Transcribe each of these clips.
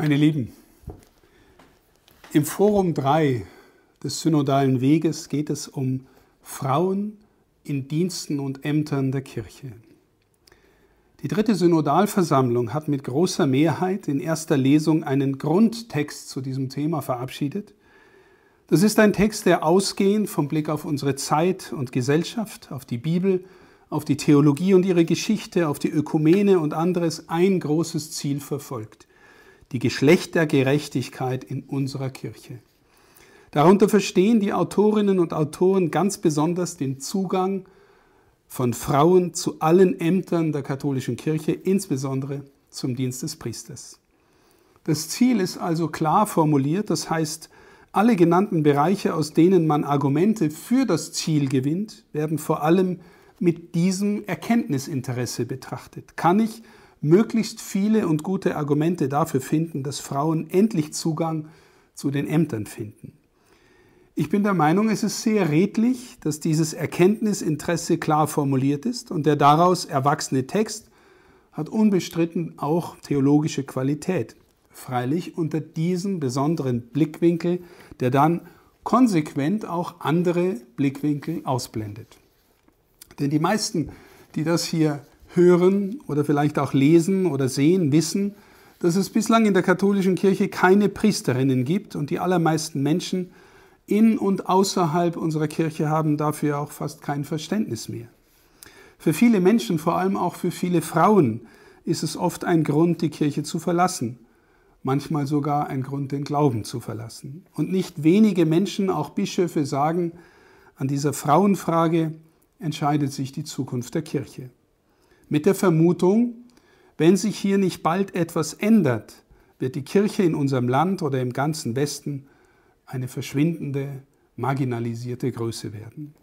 Meine Lieben, im Forum 3 des synodalen Weges geht es um Frauen in Diensten und Ämtern der Kirche. Die dritte Synodalversammlung hat mit großer Mehrheit in erster Lesung einen Grundtext zu diesem Thema verabschiedet. Das ist ein Text, der ausgehend vom Blick auf unsere Zeit und Gesellschaft, auf die Bibel, auf die Theologie und ihre Geschichte, auf die Ökumene und anderes ein großes Ziel verfolgt die Geschlechtergerechtigkeit in unserer Kirche. Darunter verstehen die Autorinnen und Autoren ganz besonders den Zugang von Frauen zu allen Ämtern der katholischen Kirche, insbesondere zum Dienst des Priesters. Das Ziel ist also klar formuliert, das heißt, alle genannten Bereiche, aus denen man Argumente für das Ziel gewinnt, werden vor allem mit diesem Erkenntnisinteresse betrachtet. Kann ich möglichst viele und gute Argumente dafür finden, dass Frauen endlich Zugang zu den Ämtern finden. Ich bin der Meinung, es ist sehr redlich, dass dieses Erkenntnisinteresse klar formuliert ist und der daraus erwachsene Text hat unbestritten auch theologische Qualität. Freilich unter diesem besonderen Blickwinkel, der dann konsequent auch andere Blickwinkel ausblendet. Denn die meisten, die das hier hören oder vielleicht auch lesen oder sehen, wissen, dass es bislang in der katholischen Kirche keine Priesterinnen gibt und die allermeisten Menschen in und außerhalb unserer Kirche haben dafür auch fast kein Verständnis mehr. Für viele Menschen, vor allem auch für viele Frauen, ist es oft ein Grund, die Kirche zu verlassen, manchmal sogar ein Grund, den Glauben zu verlassen. Und nicht wenige Menschen, auch Bischöfe, sagen, an dieser Frauenfrage entscheidet sich die Zukunft der Kirche mit der Vermutung, wenn sich hier nicht bald etwas ändert, wird die Kirche in unserem Land oder im ganzen Westen eine verschwindende, marginalisierte Größe werden.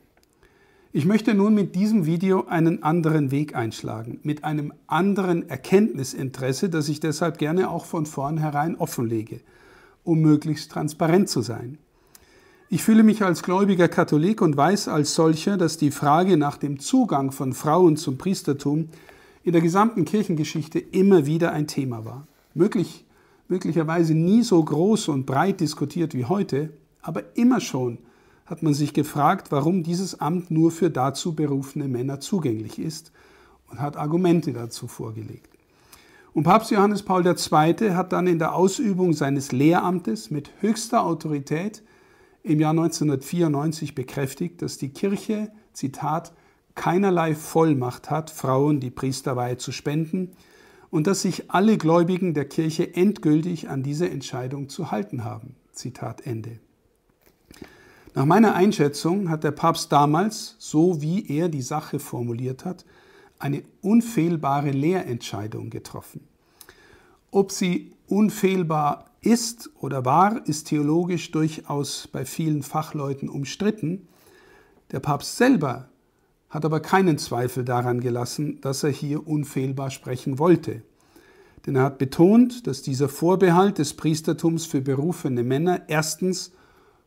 Ich möchte nun mit diesem Video einen anderen Weg einschlagen, mit einem anderen Erkenntnisinteresse, das ich deshalb gerne auch von vornherein offenlege, um möglichst transparent zu sein. Ich fühle mich als gläubiger Katholik und weiß als solcher, dass die Frage nach dem Zugang von Frauen zum Priestertum in der gesamten Kirchengeschichte immer wieder ein Thema war. Möglich, möglicherweise nie so groß und breit diskutiert wie heute, aber immer schon hat man sich gefragt, warum dieses Amt nur für dazu berufene Männer zugänglich ist und hat Argumente dazu vorgelegt. Und Papst Johannes Paul II. hat dann in der Ausübung seines Lehramtes mit höchster Autorität im Jahr 1994 bekräftigt, dass die Kirche, Zitat, keinerlei Vollmacht hat, Frauen die Priesterweihe zu spenden und dass sich alle Gläubigen der Kirche endgültig an diese Entscheidung zu halten haben. Zitat Ende. Nach meiner Einschätzung hat der Papst damals, so wie er die Sache formuliert hat, eine unfehlbare Lehrentscheidung getroffen. Ob sie unfehlbar ist oder war, ist theologisch durchaus bei vielen Fachleuten umstritten. Der Papst selber hat aber keinen Zweifel daran gelassen, dass er hier unfehlbar sprechen wollte. Denn er hat betont, dass dieser Vorbehalt des Priestertums für berufene Männer erstens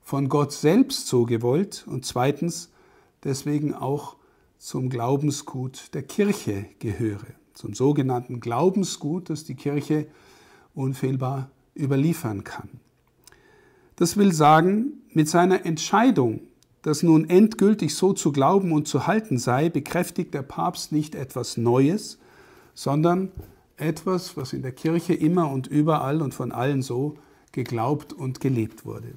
von Gott selbst so gewollt und zweitens deswegen auch zum Glaubensgut der Kirche gehöre, zum sogenannten Glaubensgut, das die Kirche unfehlbar überliefern kann. Das will sagen, mit seiner Entscheidung, dass nun endgültig so zu glauben und zu halten sei, bekräftigt der Papst nicht etwas Neues, sondern etwas, was in der Kirche immer und überall und von allen so geglaubt und gelebt wurde.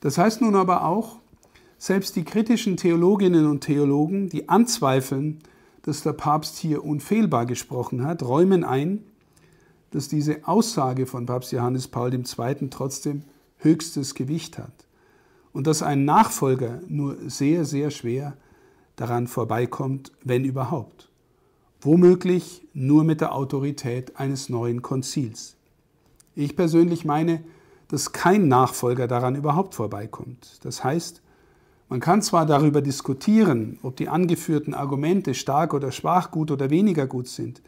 Das heißt nun aber auch, selbst die kritischen Theologinnen und Theologen, die anzweifeln, dass der Papst hier unfehlbar gesprochen hat, räumen ein, dass diese Aussage von Papst Johannes Paul II. trotzdem höchstes Gewicht hat und dass ein Nachfolger nur sehr, sehr schwer daran vorbeikommt, wenn überhaupt. Womöglich nur mit der Autorität eines neuen Konzils. Ich persönlich meine, dass kein Nachfolger daran überhaupt vorbeikommt. Das heißt, man kann zwar darüber diskutieren, ob die angeführten Argumente stark oder schwach, gut oder weniger gut sind,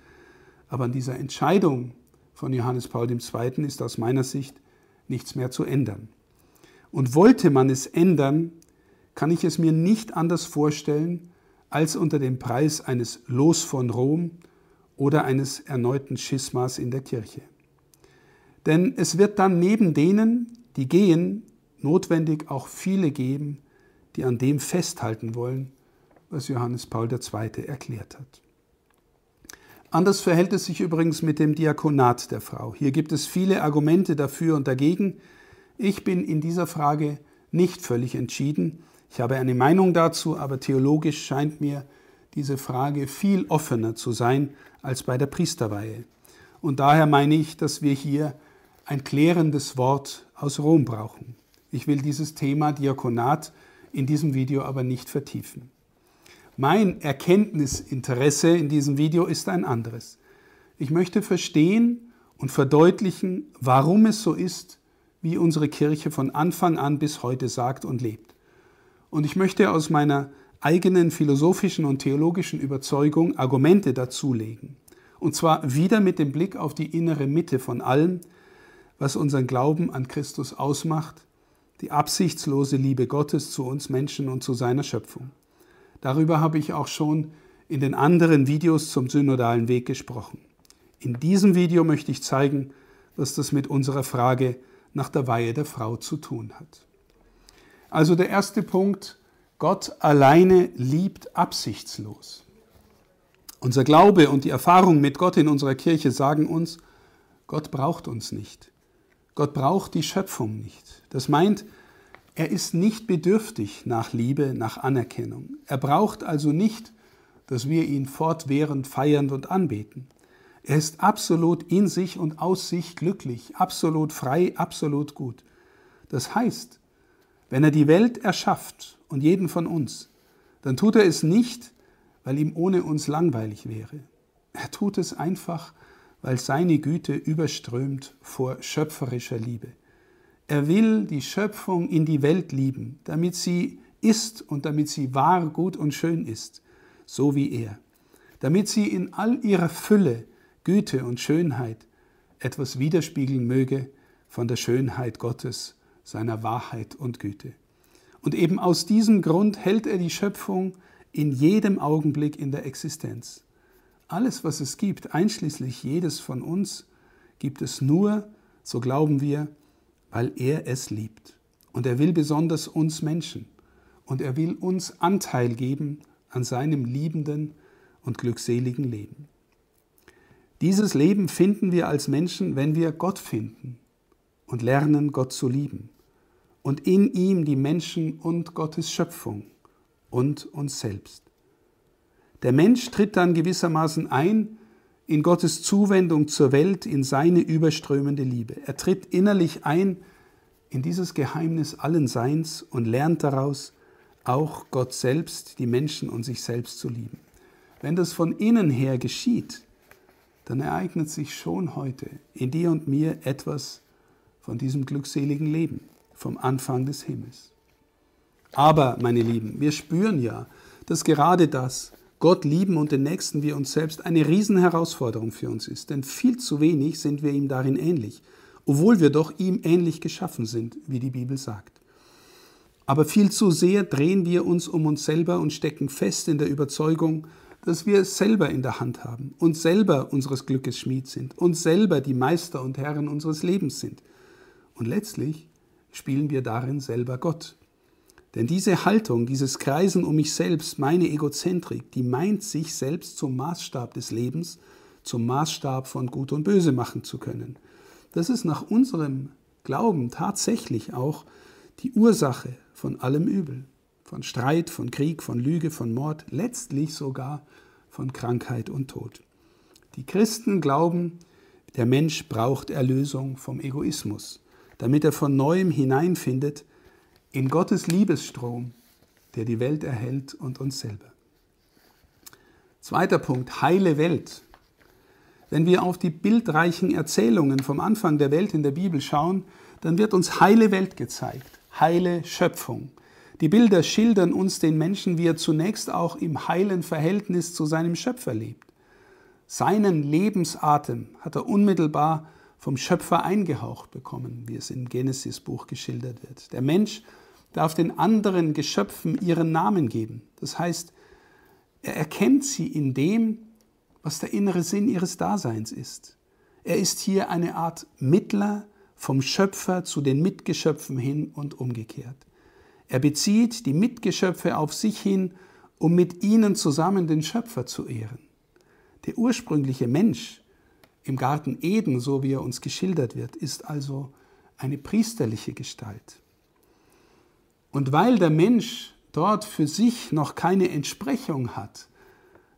aber an dieser Entscheidung von Johannes Paul II. ist aus meiner Sicht nichts mehr zu ändern. Und wollte man es ändern, kann ich es mir nicht anders vorstellen, als unter dem Preis eines Los von Rom oder eines erneuten Schismas in der Kirche. Denn es wird dann neben denen, die gehen, notwendig auch viele geben, die an dem festhalten wollen, was Johannes Paul II. erklärt hat. Anders verhält es sich übrigens mit dem Diakonat der Frau. Hier gibt es viele Argumente dafür und dagegen. Ich bin in dieser Frage nicht völlig entschieden. Ich habe eine Meinung dazu, aber theologisch scheint mir diese Frage viel offener zu sein als bei der Priesterweihe. Und daher meine ich, dass wir hier ein klärendes Wort aus Rom brauchen. Ich will dieses Thema Diakonat in diesem Video aber nicht vertiefen. Mein Erkenntnisinteresse in diesem Video ist ein anderes. Ich möchte verstehen und verdeutlichen, warum es so ist, wie unsere Kirche von Anfang an bis heute sagt und lebt. Und ich möchte aus meiner eigenen philosophischen und theologischen Überzeugung Argumente dazulegen. Und zwar wieder mit dem Blick auf die innere Mitte von allem, was unseren Glauben an Christus ausmacht, die absichtslose Liebe Gottes zu uns Menschen und zu seiner Schöpfung. Darüber habe ich auch schon in den anderen Videos zum synodalen Weg gesprochen. In diesem Video möchte ich zeigen, was das mit unserer Frage nach der Weihe der Frau zu tun hat. Also der erste Punkt, Gott alleine liebt absichtslos. Unser Glaube und die Erfahrung mit Gott in unserer Kirche sagen uns, Gott braucht uns nicht. Gott braucht die Schöpfung nicht. Das meint, er ist nicht bedürftig nach Liebe, nach Anerkennung. Er braucht also nicht, dass wir ihn fortwährend feiern und anbeten. Er ist absolut in sich und aus sich glücklich, absolut frei, absolut gut. Das heißt, wenn er die Welt erschafft und jeden von uns, dann tut er es nicht, weil ihm ohne uns langweilig wäre. Er tut es einfach, weil seine Güte überströmt vor schöpferischer Liebe. Er will die Schöpfung in die Welt lieben, damit sie ist und damit sie wahr, gut und schön ist, so wie er. Damit sie in all ihrer Fülle, Güte und Schönheit etwas widerspiegeln möge von der Schönheit Gottes, seiner Wahrheit und Güte. Und eben aus diesem Grund hält er die Schöpfung in jedem Augenblick in der Existenz. Alles, was es gibt, einschließlich jedes von uns, gibt es nur, so glauben wir, weil er es liebt. Und er will besonders uns Menschen. Und er will uns Anteil geben an seinem liebenden und glückseligen Leben. Dieses Leben finden wir als Menschen, wenn wir Gott finden und lernen, Gott zu lieben und in ihm die Menschen und Gottes Schöpfung und uns selbst. Der Mensch tritt dann gewissermaßen ein in Gottes Zuwendung zur Welt, in seine überströmende Liebe. Er tritt innerlich ein in dieses Geheimnis allen Seins und lernt daraus, auch Gott selbst, die Menschen und sich selbst zu lieben. Wenn das von innen her geschieht, dann ereignet sich schon heute in dir und mir etwas von diesem glückseligen Leben, vom Anfang des Himmels. Aber, meine Lieben, wir spüren ja, dass gerade das, Gott lieben und den Nächsten wie uns selbst, eine Riesenherausforderung für uns ist. Denn viel zu wenig sind wir ihm darin ähnlich, obwohl wir doch ihm ähnlich geschaffen sind, wie die Bibel sagt. Aber viel zu sehr drehen wir uns um uns selber und stecken fest in der Überzeugung, dass wir es selber in der Hand haben, und selber unseres Glückes Schmied sind, und selber die Meister und Herren unseres Lebens sind. Und letztlich spielen wir darin selber Gott. Denn diese Haltung, dieses Kreisen um mich selbst, meine Egozentrik, die meint, sich selbst zum Maßstab des Lebens, zum Maßstab von Gut und Böse machen zu können. Das ist nach unserem Glauben tatsächlich auch die Ursache von allem Übel, von Streit, von Krieg, von Lüge, von Mord, letztlich sogar von Krankheit und Tod. Die Christen glauben, der Mensch braucht Erlösung vom Egoismus, damit er von neuem hineinfindet in Gottes Liebesstrom, der die Welt erhält und uns selber. Zweiter Punkt, heile Welt. Wenn wir auf die bildreichen Erzählungen vom Anfang der Welt in der Bibel schauen, dann wird uns heile Welt gezeigt, heile Schöpfung. Die Bilder schildern uns den Menschen, wie er zunächst auch im heilen Verhältnis zu seinem Schöpfer lebt. Seinen Lebensatem hat er unmittelbar vom Schöpfer eingehaucht bekommen, wie es im Genesis-Buch geschildert wird. Der Mensch darf den anderen Geschöpfen ihren Namen geben. Das heißt, er erkennt sie in dem, was der innere Sinn ihres Daseins ist. Er ist hier eine Art Mittler vom Schöpfer zu den Mitgeschöpfen hin und umgekehrt. Er bezieht die Mitgeschöpfe auf sich hin, um mit ihnen zusammen den Schöpfer zu ehren. Der ursprüngliche Mensch im Garten Eden, so wie er uns geschildert wird, ist also eine priesterliche Gestalt. Und weil der Mensch dort für sich noch keine Entsprechung hat,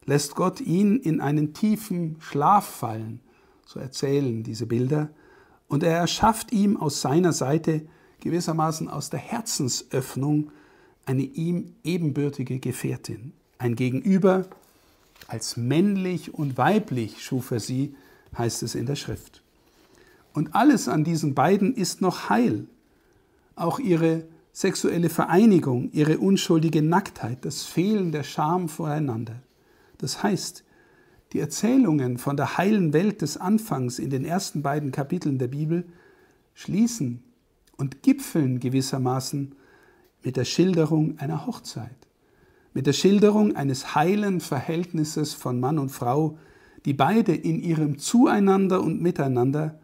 lässt Gott ihn in einen tiefen Schlaf fallen, so erzählen diese Bilder, und er erschafft ihm aus seiner Seite gewissermaßen aus der Herzensöffnung eine ihm ebenbürtige Gefährtin, ein Gegenüber, als männlich und weiblich schuf er sie, heißt es in der Schrift. Und alles an diesen beiden ist noch heil. Auch ihre sexuelle Vereinigung, ihre unschuldige Nacktheit, das Fehlen der Scham voreinander. Das heißt, die Erzählungen von der heilen Welt des Anfangs in den ersten beiden Kapiteln der Bibel schließen und gipfeln gewissermaßen mit der Schilderung einer Hochzeit, mit der Schilderung eines heilen Verhältnisses von Mann und Frau, die beide in ihrem Zueinander und Miteinander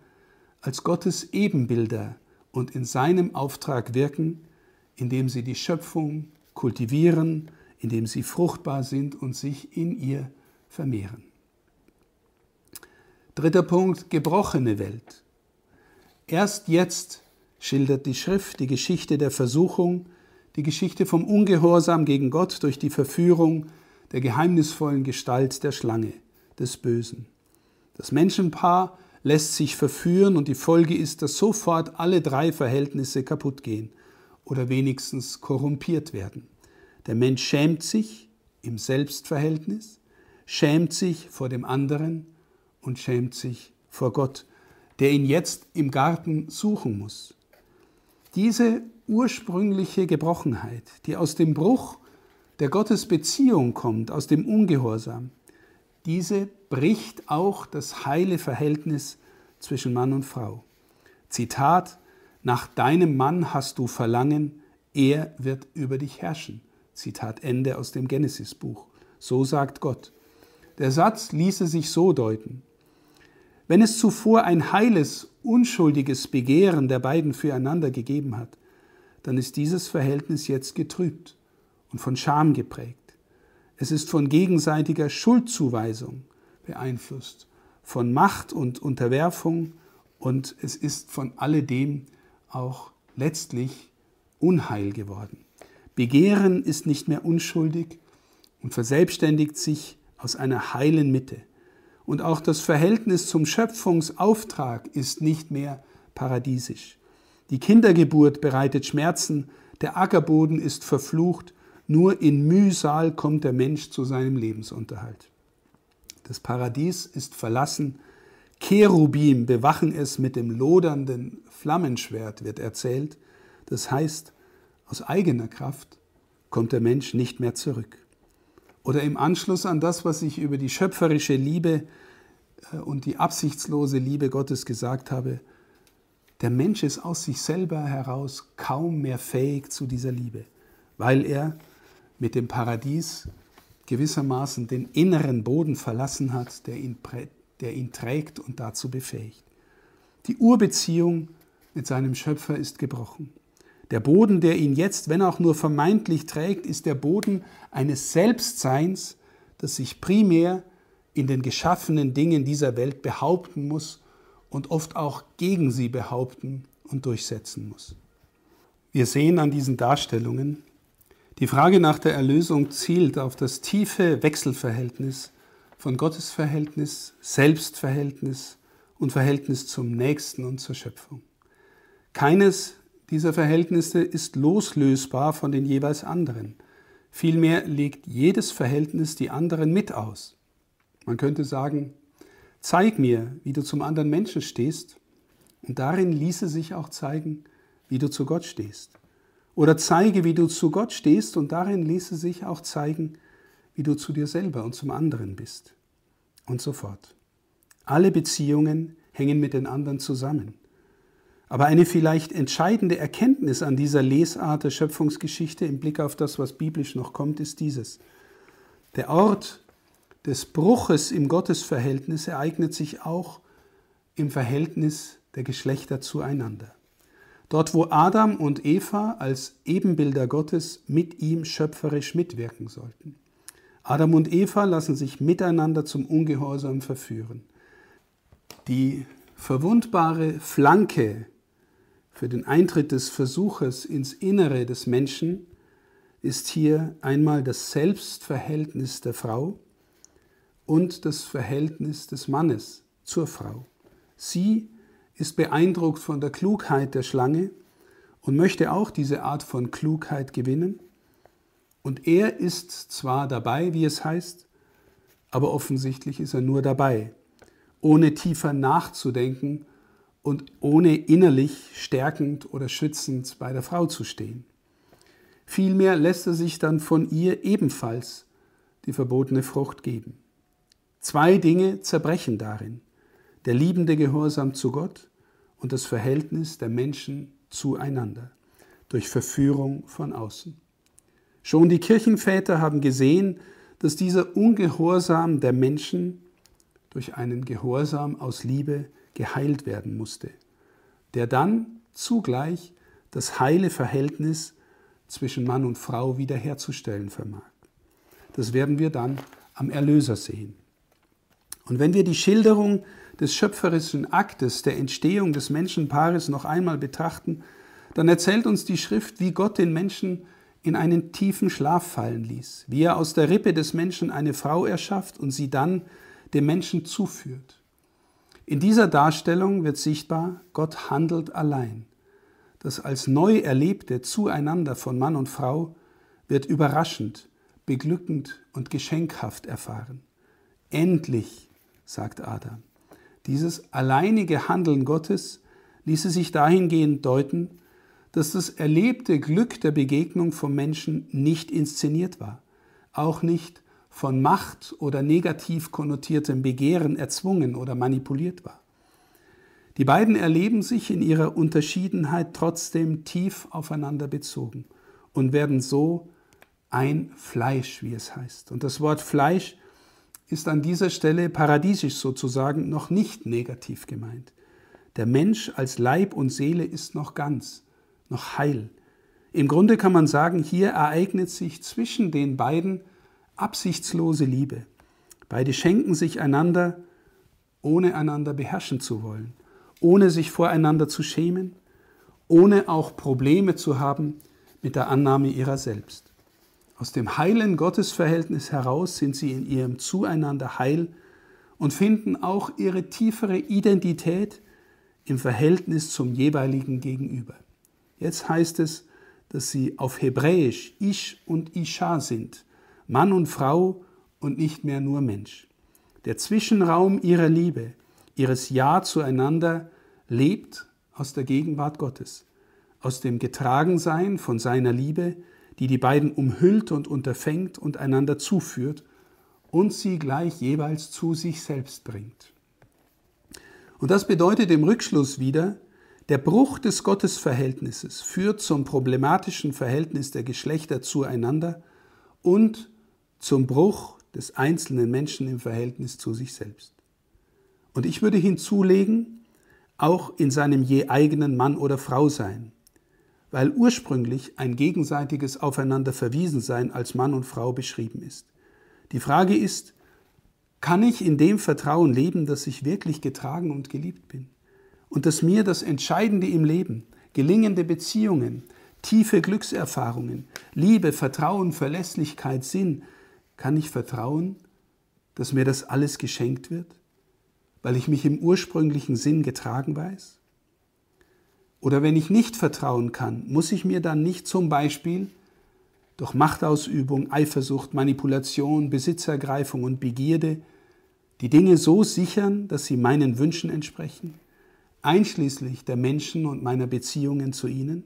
als Gottes Ebenbilder und in seinem Auftrag wirken, indem sie die Schöpfung kultivieren, indem sie fruchtbar sind und sich in ihr vermehren. Dritter Punkt, gebrochene Welt. Erst jetzt schildert die Schrift die Geschichte der Versuchung, die Geschichte vom Ungehorsam gegen Gott durch die Verführung der geheimnisvollen Gestalt der Schlange, des Bösen. Das Menschenpaar lässt sich verführen und die Folge ist, dass sofort alle drei Verhältnisse kaputt gehen oder wenigstens korrumpiert werden. Der Mensch schämt sich im Selbstverhältnis, schämt sich vor dem anderen und schämt sich vor Gott, der ihn jetzt im Garten suchen muss. Diese ursprüngliche Gebrochenheit, die aus dem Bruch der Gottesbeziehung kommt, aus dem Ungehorsam, diese bricht auch das heile Verhältnis zwischen Mann und Frau. Zitat, nach deinem Mann hast du Verlangen, er wird über dich herrschen. Zitat Ende aus dem Genesis-Buch. So sagt Gott. Der Satz ließe sich so deuten. Wenn es zuvor ein heiles, unschuldiges Begehren der beiden füreinander gegeben hat, dann ist dieses Verhältnis jetzt getrübt und von Scham geprägt. Es ist von gegenseitiger Schuldzuweisung beeinflusst, von Macht und Unterwerfung und es ist von alledem auch letztlich Unheil geworden. Begehren ist nicht mehr unschuldig und verselbstständigt sich aus einer heilen Mitte. Und auch das Verhältnis zum Schöpfungsauftrag ist nicht mehr paradiesisch. Die Kindergeburt bereitet Schmerzen, der Ackerboden ist verflucht, nur in Mühsal kommt der Mensch zu seinem Lebensunterhalt. Das Paradies ist verlassen, Cherubim bewachen es mit dem lodernden Flammenschwert, wird erzählt. Das heißt, aus eigener Kraft kommt der Mensch nicht mehr zurück. Oder im Anschluss an das, was ich über die schöpferische Liebe äh, und die absichtslose Liebe Gottes gesagt habe, der Mensch ist aus sich selber heraus kaum mehr fähig zu dieser Liebe, weil er mit dem Paradies gewissermaßen den inneren Boden verlassen hat, der ihn, der ihn trägt und dazu befähigt. Die Urbeziehung mit seinem Schöpfer ist gebrochen. Der Boden, der ihn jetzt, wenn auch nur vermeintlich trägt, ist der Boden eines Selbstseins, das sich primär in den geschaffenen Dingen dieser Welt behaupten muss und oft auch gegen sie behaupten und durchsetzen muss. Wir sehen an diesen Darstellungen, die Frage nach der Erlösung zielt auf das tiefe Wechselverhältnis von Gottesverhältnis, Selbstverhältnis und Verhältnis zum Nächsten und zur Schöpfung. Keines dieser Verhältnisse ist loslösbar von den jeweils anderen. Vielmehr legt jedes Verhältnis die anderen mit aus. Man könnte sagen, zeig mir, wie du zum anderen Menschen stehst, und darin ließe sich auch zeigen, wie du zu Gott stehst. Oder zeige, wie du zu Gott stehst, und darin ließe sich auch zeigen, wie du zu dir selber und zum anderen bist. Und so fort. Alle Beziehungen hängen mit den anderen zusammen. Aber eine vielleicht entscheidende Erkenntnis an dieser Lesart der Schöpfungsgeschichte im Blick auf das, was biblisch noch kommt, ist dieses. Der Ort des Bruches im Gottesverhältnis ereignet sich auch im Verhältnis der Geschlechter zueinander. Dort, wo Adam und Eva als Ebenbilder Gottes mit ihm schöpferisch mitwirken sollten. Adam und Eva lassen sich miteinander zum Ungehorsam verführen. Die verwundbare Flanke für den Eintritt des Versuches ins Innere des Menschen ist hier einmal das Selbstverhältnis der Frau und das Verhältnis des Mannes zur Frau. Sie ist beeindruckt von der Klugheit der Schlange und möchte auch diese Art von Klugheit gewinnen. Und er ist zwar dabei, wie es heißt, aber offensichtlich ist er nur dabei, ohne tiefer nachzudenken und ohne innerlich stärkend oder schützend bei der Frau zu stehen. Vielmehr lässt er sich dann von ihr ebenfalls die verbotene Frucht geben. Zwei Dinge zerbrechen darin. Der liebende Gehorsam zu Gott und das Verhältnis der Menschen zueinander durch Verführung von außen. Schon die Kirchenväter haben gesehen, dass dieser Ungehorsam der Menschen durch einen Gehorsam aus Liebe geheilt werden musste, der dann zugleich das heile Verhältnis zwischen Mann und Frau wiederherzustellen vermag. Das werden wir dann am Erlöser sehen. Und wenn wir die Schilderung des schöpferischen Aktes der Entstehung des Menschenpaares noch einmal betrachten, dann erzählt uns die Schrift, wie Gott den Menschen in einen tiefen Schlaf fallen ließ, wie er aus der Rippe des Menschen eine Frau erschafft und sie dann dem Menschen zuführt. In dieser Darstellung wird sichtbar, Gott handelt allein. Das als neu erlebte Zueinander von Mann und Frau wird überraschend, beglückend und geschenkhaft erfahren. Endlich, sagt Adam. Dieses alleinige Handeln Gottes ließe sich dahingehend deuten, dass das erlebte Glück der Begegnung vom Menschen nicht inszeniert war, auch nicht von Macht oder negativ konnotiertem Begehren erzwungen oder manipuliert war. Die beiden erleben sich in ihrer Unterschiedenheit trotzdem tief aufeinander bezogen und werden so ein Fleisch, wie es heißt. Und das Wort Fleisch ist an dieser Stelle paradiesisch sozusagen noch nicht negativ gemeint. Der Mensch als Leib und Seele ist noch ganz, noch heil. Im Grunde kann man sagen, hier ereignet sich zwischen den beiden absichtslose Liebe. Beide schenken sich einander, ohne einander beherrschen zu wollen, ohne sich voreinander zu schämen, ohne auch Probleme zu haben mit der Annahme ihrer selbst. Aus dem heilen Gottesverhältnis heraus sind sie in ihrem Zueinander heil und finden auch ihre tiefere Identität im Verhältnis zum jeweiligen Gegenüber. Jetzt heißt es, dass sie auf Hebräisch Ish und Isha sind, Mann und Frau und nicht mehr nur Mensch. Der Zwischenraum ihrer Liebe, ihres Ja zueinander lebt aus der Gegenwart Gottes, aus dem Getragensein von seiner Liebe, die die beiden umhüllt und unterfängt und einander zuführt und sie gleich jeweils zu sich selbst bringt. Und das bedeutet im Rückschluss wieder, der Bruch des Gottesverhältnisses führt zum problematischen Verhältnis der Geschlechter zueinander und zum Bruch des einzelnen Menschen im Verhältnis zu sich selbst. Und ich würde hinzulegen, auch in seinem je eigenen Mann oder Frau sein, weil ursprünglich ein gegenseitiges Aufeinander verwiesen sein als Mann und Frau beschrieben ist. Die Frage ist, kann ich in dem Vertrauen leben, dass ich wirklich getragen und geliebt bin? Und dass mir das Entscheidende im Leben, gelingende Beziehungen, tiefe Glückserfahrungen, Liebe, Vertrauen, Verlässlichkeit, Sinn, kann ich vertrauen, dass mir das alles geschenkt wird, weil ich mich im ursprünglichen Sinn getragen weiß? Oder wenn ich nicht vertrauen kann, muss ich mir dann nicht zum Beispiel durch Machtausübung, Eifersucht, Manipulation, Besitzergreifung und Begierde die Dinge so sichern, dass sie meinen Wünschen entsprechen, einschließlich der Menschen und meiner Beziehungen zu ihnen?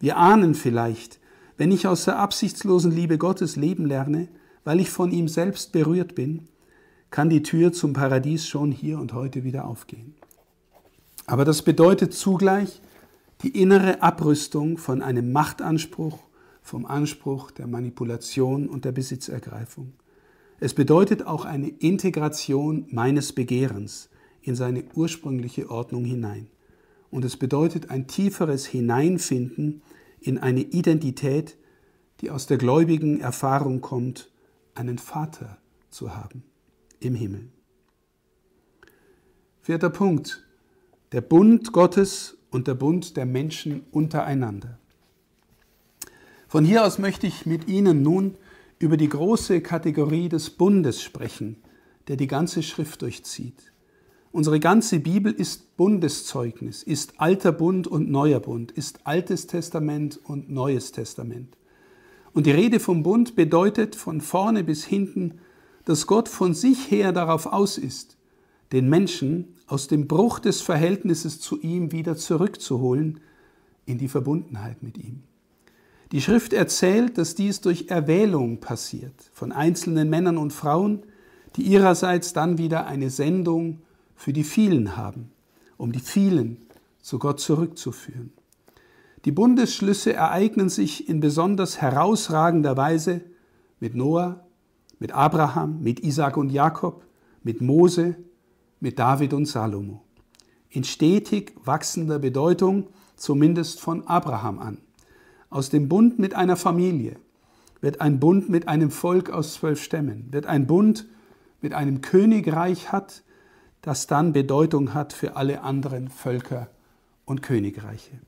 Wir ahnen vielleicht, wenn ich aus der absichtslosen Liebe Gottes leben lerne, weil ich von ihm selbst berührt bin, kann die Tür zum Paradies schon hier und heute wieder aufgehen. Aber das bedeutet zugleich die innere Abrüstung von einem Machtanspruch, vom Anspruch der Manipulation und der Besitzergreifung. Es bedeutet auch eine Integration meines Begehrens in seine ursprüngliche Ordnung hinein. Und es bedeutet ein tieferes Hineinfinden in eine Identität, die aus der gläubigen Erfahrung kommt, einen Vater zu haben im Himmel. Vierter Punkt. Der Bund Gottes und der Bund der Menschen untereinander. Von hier aus möchte ich mit Ihnen nun über die große Kategorie des Bundes sprechen, der die ganze Schrift durchzieht. Unsere ganze Bibel ist Bundeszeugnis, ist alter Bund und neuer Bund, ist Altes Testament und Neues Testament. Und die Rede vom Bund bedeutet von vorne bis hinten, dass Gott von sich her darauf aus ist, den Menschen aus dem Bruch des Verhältnisses zu ihm wieder zurückzuholen in die Verbundenheit mit ihm. Die Schrift erzählt, dass dies durch Erwählung passiert von einzelnen Männern und Frauen, die ihrerseits dann wieder eine Sendung für die vielen haben, um die vielen zu Gott zurückzuführen. Die Bundesschlüsse ereignen sich in besonders herausragender Weise mit Noah, mit Abraham, mit Isaac und Jakob, mit Mose, mit David und Salomo. In stetig wachsender Bedeutung, zumindest von Abraham an. Aus dem Bund mit einer Familie wird ein Bund mit einem Volk aus zwölf Stämmen, wird ein Bund mit einem Königreich hat, das dann Bedeutung hat für alle anderen Völker und Königreiche.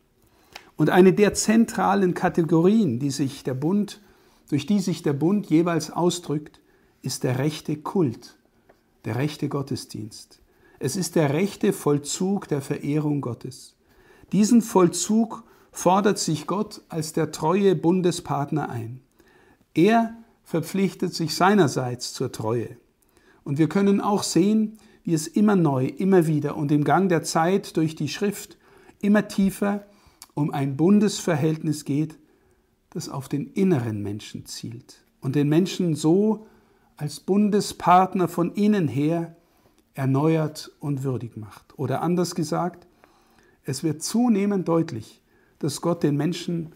Und eine der zentralen Kategorien, die sich der Bund, durch die sich der Bund jeweils ausdrückt, ist der rechte Kult, der rechte Gottesdienst. Es ist der rechte Vollzug der Verehrung Gottes. Diesen Vollzug fordert sich Gott als der treue Bundespartner ein. Er verpflichtet sich seinerseits zur Treue. Und wir können auch sehen, wie es immer neu, immer wieder und im Gang der Zeit durch die Schrift immer tiefer um ein Bundesverhältnis geht, das auf den inneren Menschen zielt und den Menschen so als Bundespartner von innen her erneuert und würdig macht. Oder anders gesagt, es wird zunehmend deutlich, dass Gott den Menschen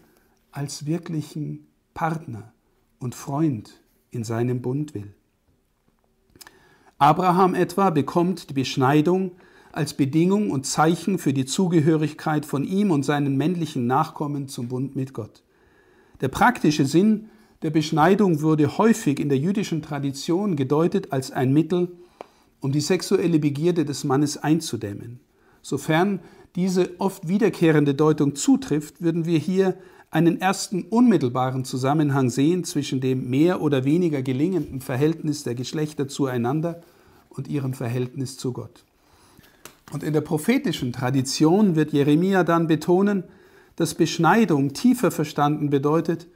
als wirklichen Partner und Freund in seinem Bund will. Abraham etwa bekommt die Beschneidung als Bedingung und Zeichen für die Zugehörigkeit von ihm und seinen männlichen Nachkommen zum Bund mit Gott. Der praktische Sinn der Beschneidung wurde häufig in der jüdischen Tradition gedeutet als ein Mittel, um die sexuelle Begierde des Mannes einzudämmen. Sofern diese oft wiederkehrende Deutung zutrifft, würden wir hier einen ersten unmittelbaren Zusammenhang sehen zwischen dem mehr oder weniger gelingenden Verhältnis der Geschlechter zueinander und ihrem Verhältnis zu Gott. Und in der prophetischen Tradition wird Jeremia dann betonen, dass Beschneidung tiefer verstanden bedeutet,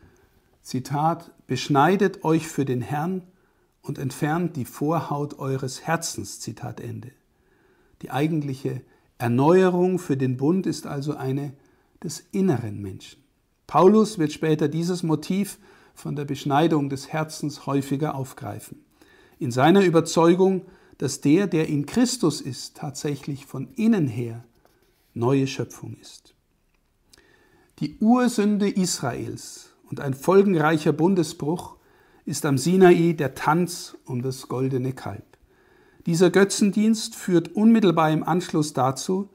Zitat, beschneidet euch für den Herrn und entfernt die Vorhaut eures Herzens, Zitat Ende. Die eigentliche Erneuerung für den Bund ist also eine des inneren Menschen. Paulus wird später dieses Motiv von der Beschneidung des Herzens häufiger aufgreifen. In seiner Überzeugung, dass der, der in Christus ist, tatsächlich von innen her neue Schöpfung ist. Die Ursünde Israels und ein folgenreicher Bundesbruch ist am Sinai der Tanz um das goldene Kalb. Dieser Götzendienst führt unmittelbar im Anschluss dazu,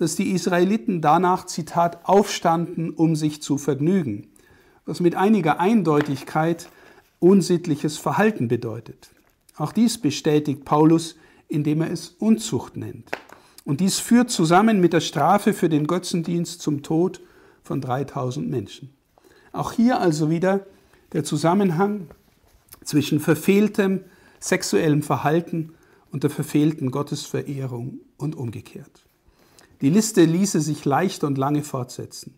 dass die Israeliten danach, Zitat, aufstanden, um sich zu vergnügen, was mit einiger Eindeutigkeit unsittliches Verhalten bedeutet. Auch dies bestätigt Paulus, indem er es Unzucht nennt. Und dies führt zusammen mit der Strafe für den Götzendienst zum Tod von 3000 Menschen. Auch hier also wieder der Zusammenhang zwischen verfehltem sexuellem Verhalten und der verfehlten Gottesverehrung und umgekehrt. Die Liste ließe sich leicht und lange fortsetzen.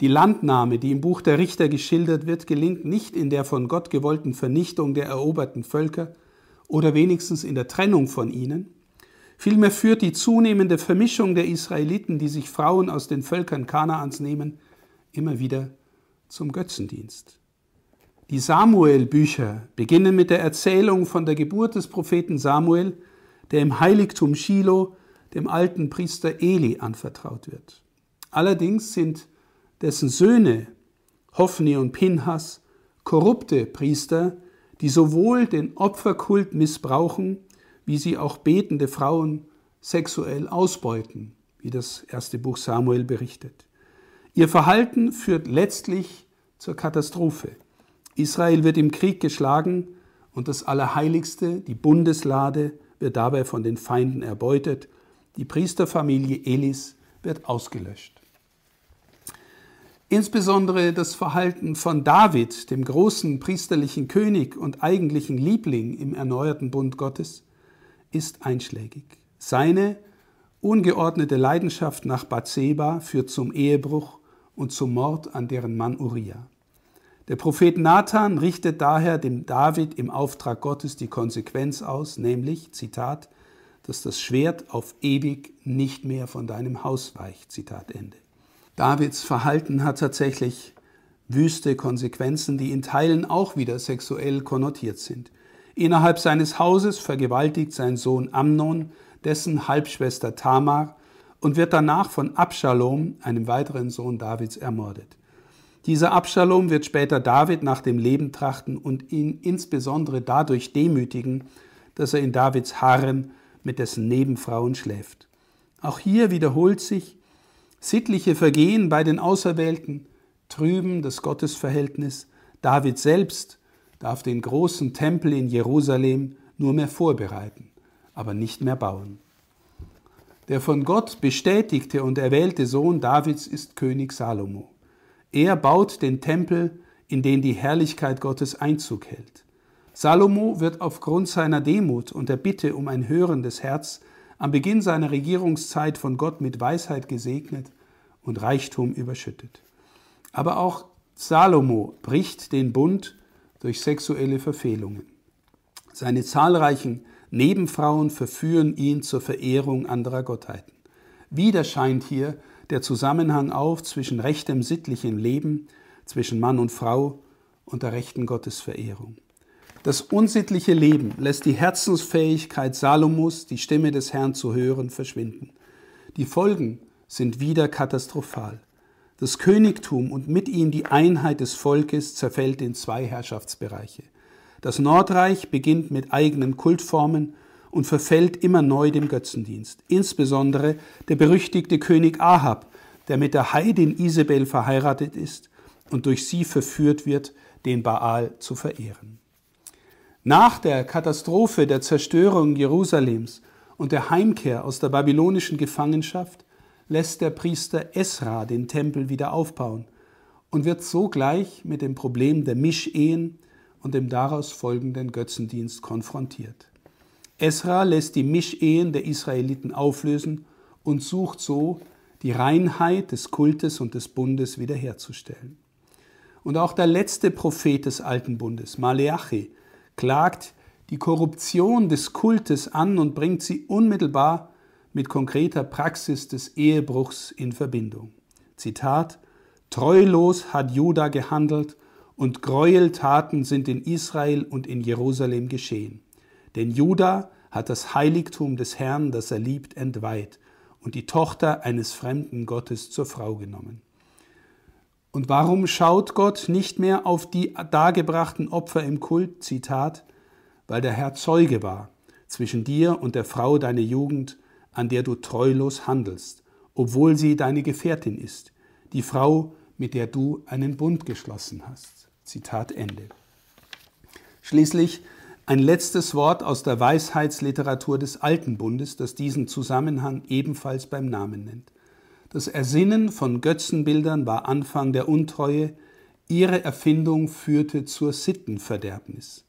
Die Landnahme, die im Buch der Richter geschildert wird, gelingt nicht in der von Gott gewollten Vernichtung der eroberten Völker oder wenigstens in der Trennung von ihnen. Vielmehr führt die zunehmende Vermischung der Israeliten, die sich Frauen aus den Völkern Kanaans nehmen, immer wieder zum Götzendienst. Die Samuel-Bücher beginnen mit der Erzählung von der Geburt des Propheten Samuel, der im Heiligtum Shiloh dem alten Priester Eli anvertraut wird. Allerdings sind dessen Söhne, Hophni und Pinhas, korrupte Priester, die sowohl den Opferkult missbrauchen, wie sie auch betende Frauen sexuell ausbeuten, wie das erste Buch Samuel berichtet. Ihr Verhalten führt letztlich zur Katastrophe. Israel wird im Krieg geschlagen und das Allerheiligste, die Bundeslade, wird dabei von den Feinden erbeutet. Die Priesterfamilie Elis wird ausgelöscht. Insbesondere das Verhalten von David, dem großen priesterlichen König und eigentlichen Liebling im erneuerten Bund Gottes, ist einschlägig. Seine ungeordnete Leidenschaft nach Bathseba führt zum Ehebruch und zum Mord an deren Mann Uriah. Der Prophet Nathan richtet daher dem David im Auftrag Gottes die Konsequenz aus, nämlich, Zitat, dass das Schwert auf ewig nicht mehr von deinem Haus weicht. Zitat Ende. Davids Verhalten hat tatsächlich wüste Konsequenzen, die in Teilen auch wieder sexuell konnotiert sind. Innerhalb seines Hauses vergewaltigt sein Sohn Amnon dessen Halbschwester Tamar und wird danach von Abschalom, einem weiteren Sohn Davids, ermordet. Dieser Abschalom wird später David nach dem Leben trachten und ihn insbesondere dadurch demütigen, dass er in Davids Harem mit dessen Nebenfrauen schläft. Auch hier wiederholt sich, Sittliche Vergehen bei den Auserwählten trüben das Gottesverhältnis. David selbst darf den großen Tempel in Jerusalem nur mehr vorbereiten, aber nicht mehr bauen. Der von Gott bestätigte und erwählte Sohn Davids ist König Salomo. Er baut den Tempel, in den die Herrlichkeit Gottes Einzug hält. Salomo wird aufgrund seiner Demut und der Bitte um ein hörendes Herz am Beginn seiner Regierungszeit von Gott mit Weisheit gesegnet und Reichtum überschüttet. Aber auch Salomo bricht den Bund durch sexuelle Verfehlungen. Seine zahlreichen Nebenfrauen verführen ihn zur Verehrung anderer Gottheiten. Wieder scheint hier der Zusammenhang auf zwischen rechtem sittlichem Leben, zwischen Mann und Frau und der rechten Gottesverehrung. Das unsittliche Leben lässt die Herzensfähigkeit Salomos, die Stimme des Herrn zu hören, verschwinden. Die Folgen sind wieder katastrophal. Das Königtum und mit ihm die Einheit des Volkes zerfällt in zwei Herrschaftsbereiche. Das Nordreich beginnt mit eigenen Kultformen und verfällt immer neu dem Götzendienst. Insbesondere der berüchtigte König Ahab, der mit der Heidin Isabel verheiratet ist und durch sie verführt wird, den Baal zu verehren. Nach der Katastrophe der Zerstörung Jerusalems und der Heimkehr aus der babylonischen Gefangenschaft lässt der Priester Esra den Tempel wieder aufbauen und wird sogleich mit dem Problem der Mischehen und dem daraus folgenden Götzendienst konfrontiert. Esra lässt die Mischehen der Israeliten auflösen und sucht so, die Reinheit des Kultes und des Bundes wiederherzustellen. Und auch der letzte Prophet des Alten Bundes, Maleachi, klagt die Korruption des Kultes an und bringt sie unmittelbar mit konkreter Praxis des Ehebruchs in Verbindung. Zitat Treulos hat Juda gehandelt und Gräueltaten sind in Israel und in Jerusalem geschehen. Denn Juda hat das Heiligtum des Herrn, das er liebt, entweiht und die Tochter eines fremden Gottes zur Frau genommen. Und warum schaut Gott nicht mehr auf die dargebrachten Opfer im Kult? Zitat, weil der Herr Zeuge war zwischen dir und der Frau deiner Jugend, an der du treulos handelst, obwohl sie deine Gefährtin ist, die Frau, mit der du einen Bund geschlossen hast. Zitat Ende. Schließlich ein letztes Wort aus der Weisheitsliteratur des Alten Bundes, das diesen Zusammenhang ebenfalls beim Namen nennt. Das Ersinnen von Götzenbildern war Anfang der Untreue, ihre Erfindung führte zur Sittenverderbnis.